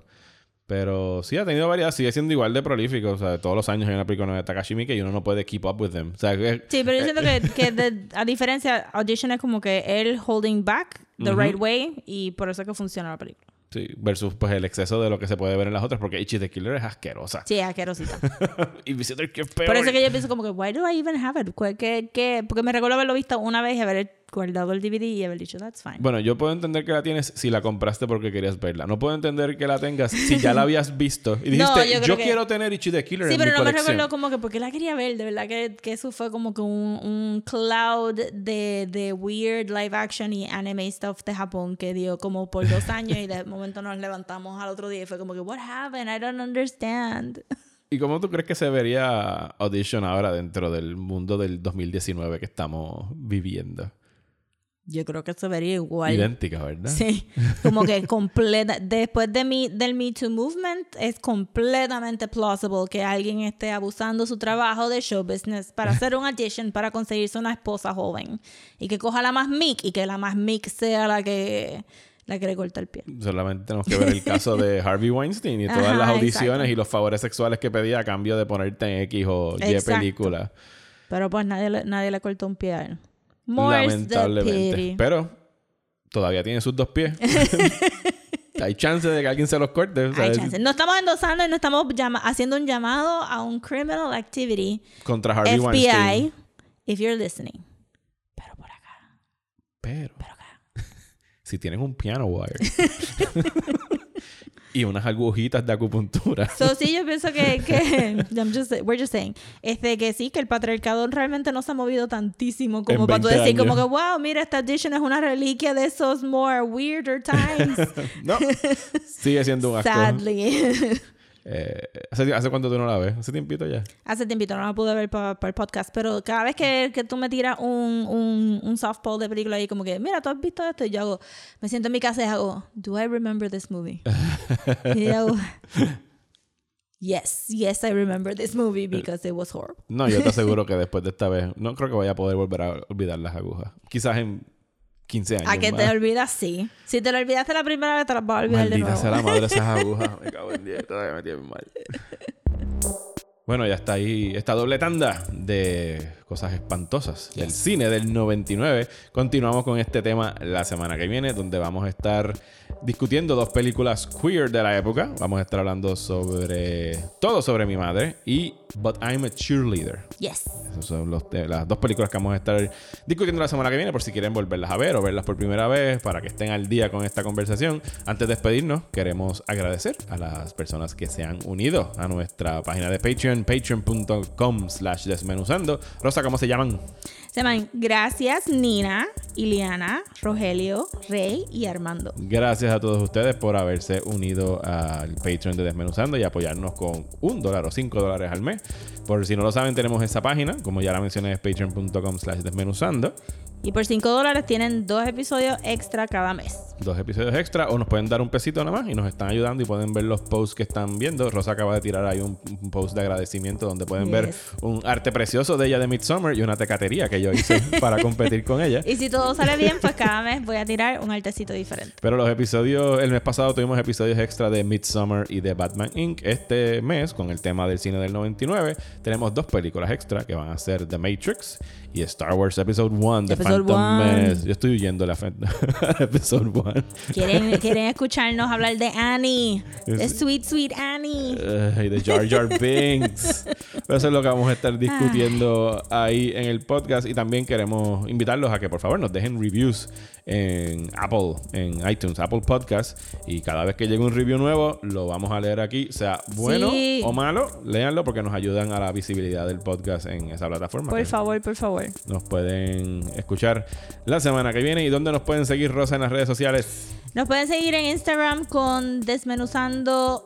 Pero sí ha tenido varias, sigue siendo igual de prolífico. O sea, todos los años hay una película de Takashi Miike y uno no puede keep up with them. O sea, que- Sí, pero yo siento que, que de- a diferencia, Audition es como que él holding back the right way y por eso es que funciona la película. sí, versus pues el exceso de lo que se puede ver en las otras, porque Ichi the Killer es asquerosa. Sí, es asquerosita. y Visitor que es peor. Por eso que yo pienso como que, why do I even have it? ¿Qué, qué, qué? Porque me recuerdo haberlo visto una vez y haber guardado el DVD y haber dicho, that's fine. Bueno, yo puedo entender que la tienes si la compraste porque querías verla. No puedo entender que la tengas si ya la habías visto y No, dijiste, yo yo, creo que- quiero tener Ichi the Killer Sí, en pero mi no me colección. recuerdo como que porque la quería ver, de verdad que, que eso fue como que un, un cloud de, de weird live action y anime stuff de Japón que dio como por dos años y de momento nos levantamos al otro día y fue como que, what happened? I don't understand. ¿Y cómo tú crees que se vería Audition ahora dentro del mundo del 2019 que estamos viviendo? Yo creo que se vería igual. Idéntica, ¿verdad? Sí, como que completa. Después de mi, del Me Too Movement, es completamente plausible que alguien esté abusando su trabajo de show business para hacer un audition para conseguirse una esposa joven. Y que coja la más mic y que la más mic sea la que, la que le corta el pie. Solamente tenemos que ver el caso de Harvey Weinstein y todas Ajá, las audiciones exacto. y los favores sexuales que pedía a cambio de ponerte en X o Y película. Pero pues nadie, nadie le cortó un pie a él. The Lamentablemente. pity. Pero todavía tiene sus dos pies. Hay chance de que alguien se los corte. Hay chance. No estamos endosando y no estamos haciendo un llamado a un criminal activity. Contra Harvey Weinstein. FBI, if you're listening. Pero por acá. Pero, Pero acá. si tienes un piano wire y unas agujitas de acupuntura. So, sí, yo pienso que, que I'm just, we're just saying, este, que sí, que el patriarcado realmente no se ha movido tantísimo como En para tú 20 decir, como que, wow, mira, esta edition es una reliquia de esos more weirder times. no, sigue siendo un asco. Sadly. Eh, ¿hace, ¿Hace cuánto tú no la ves? ¿Hace tiempito ya? Hace tiempito no la pude ver para el podcast, pero cada vez que, que tú me tiras un, un, un softball de película ahí, como que, mira, tú has visto esto, y yo hago, me siento en mi casa y hago, do I remember this movie? y yo hago, yes, yes, I remember this movie because it was horrible. No, yo te aseguro que después de esta vez no creo que vaya a poder volver a olvidar las agujas. Quizás en 15 años. A que te olvidas, sí. Si te lo olvidaste la primera vez, te lo vas a olvidar de Maldita nuevo. sea la madre de esas agujas. Me cago en 10. Todavía me tienen mal. Bueno, ya está ahí esta doble tanda de cosas espantosas del cine del 99. Continuamos con este tema la semana que viene, donde vamos a estar discutiendo dos películas queer de la época. Vamos a estar hablando sobre todo sobre mi madre y But I'm a Cheerleader. Yes. Esas son los las dos películas que vamos a estar discutiendo la semana que viene por si quieren volverlas a ver o verlas por primera vez para que estén al día con esta conversación. Antes de despedirnos, queremos agradecer a las personas que se han unido a nuestra página de Patreon, patreon.com slash desmenuzando. Rosa, ¿cómo se llaman? Se llaman Gracias, Nina, Iliana, Rogelio, Rey y Armando. Gracias a todos ustedes por haberse unido al Patreon de Desmenuzando y apoyarnos con un dólar o cinco dólares al mes. Por si no lo saben, tenemos esa página, como ya la mencioné, es patreon.com slash desmenuzando. Y por 5 dólares tienen dos episodios extra cada mes. dos episodios extra o nos pueden dar un pesito nada más y nos están ayudando y pueden ver los posts que están viendo. Rosa acaba de tirar ahí un, un post de agradecimiento donde pueden Yes. ver un arte precioso de ella de Midsummer y una tecatería que yo hice para competir con ella. Y si todo sale bien, pues cada mes voy a tirar un artecito diferente. Pero los episodios, el mes pasado tuvimos episodios extra de Midsummer y de Batman Inc. Este mes, con el tema del cine del 99, tenemos dos películas extra que van a ser The Matrix y Star Wars Episode 1, The Episode Phantom one. Menace. Yo estoy huyendo de la episode 1. ¿Quieren, quieren escucharnos hablar de Annie. De Sweet, Sweet Annie. y de Jar Jar Binks. Pero Eso es lo que vamos a estar discutiendo ahí en el podcast. Y también queremos invitarlos a que por favor nos dejen reviews en Apple, en iTunes, Apple Podcast. Y cada vez que llegue un review nuevo, lo vamos a leer aquí, sea bueno Sí. o malo. Léanlo porque nos ayudan a la visibilidad del podcast en esa plataforma. Por favor, por favor. Nos pueden escuchar la semana que viene. ¿Y dónde nos pueden seguir, Rosa, en las redes sociales? Nos pueden seguir en Instagram con desmenuzando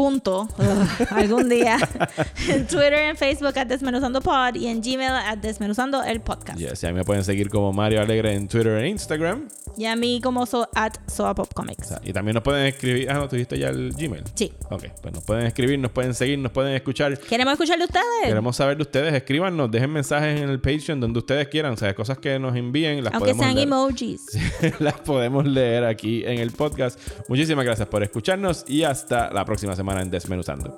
punto Ugh, algún día en Twitter en Facebook at desmenuzando pod y en Gmail at desmenuzando el podcast Yes, y a mí me pueden seguir como Mario Alegre en Twitter e Instagram. y a mí como so at soapopcomics O sea, y también nos pueden escribir. Ah, no, tuviste ya el Gmail. sí Ok, pues nos pueden escribir, nos pueden seguir, nos pueden escuchar. queremos escuchar de ustedes Queremos saber de ustedes. Escríbanos, dejen mensajes en el Patreon donde ustedes quieran. O sea, cosas que nos envíen. Las aunque podemos sean leer. emojis las podemos leer aquí en el podcast. Muchísimas gracias por escucharnos y hasta la próxima semana en Desmenuzando.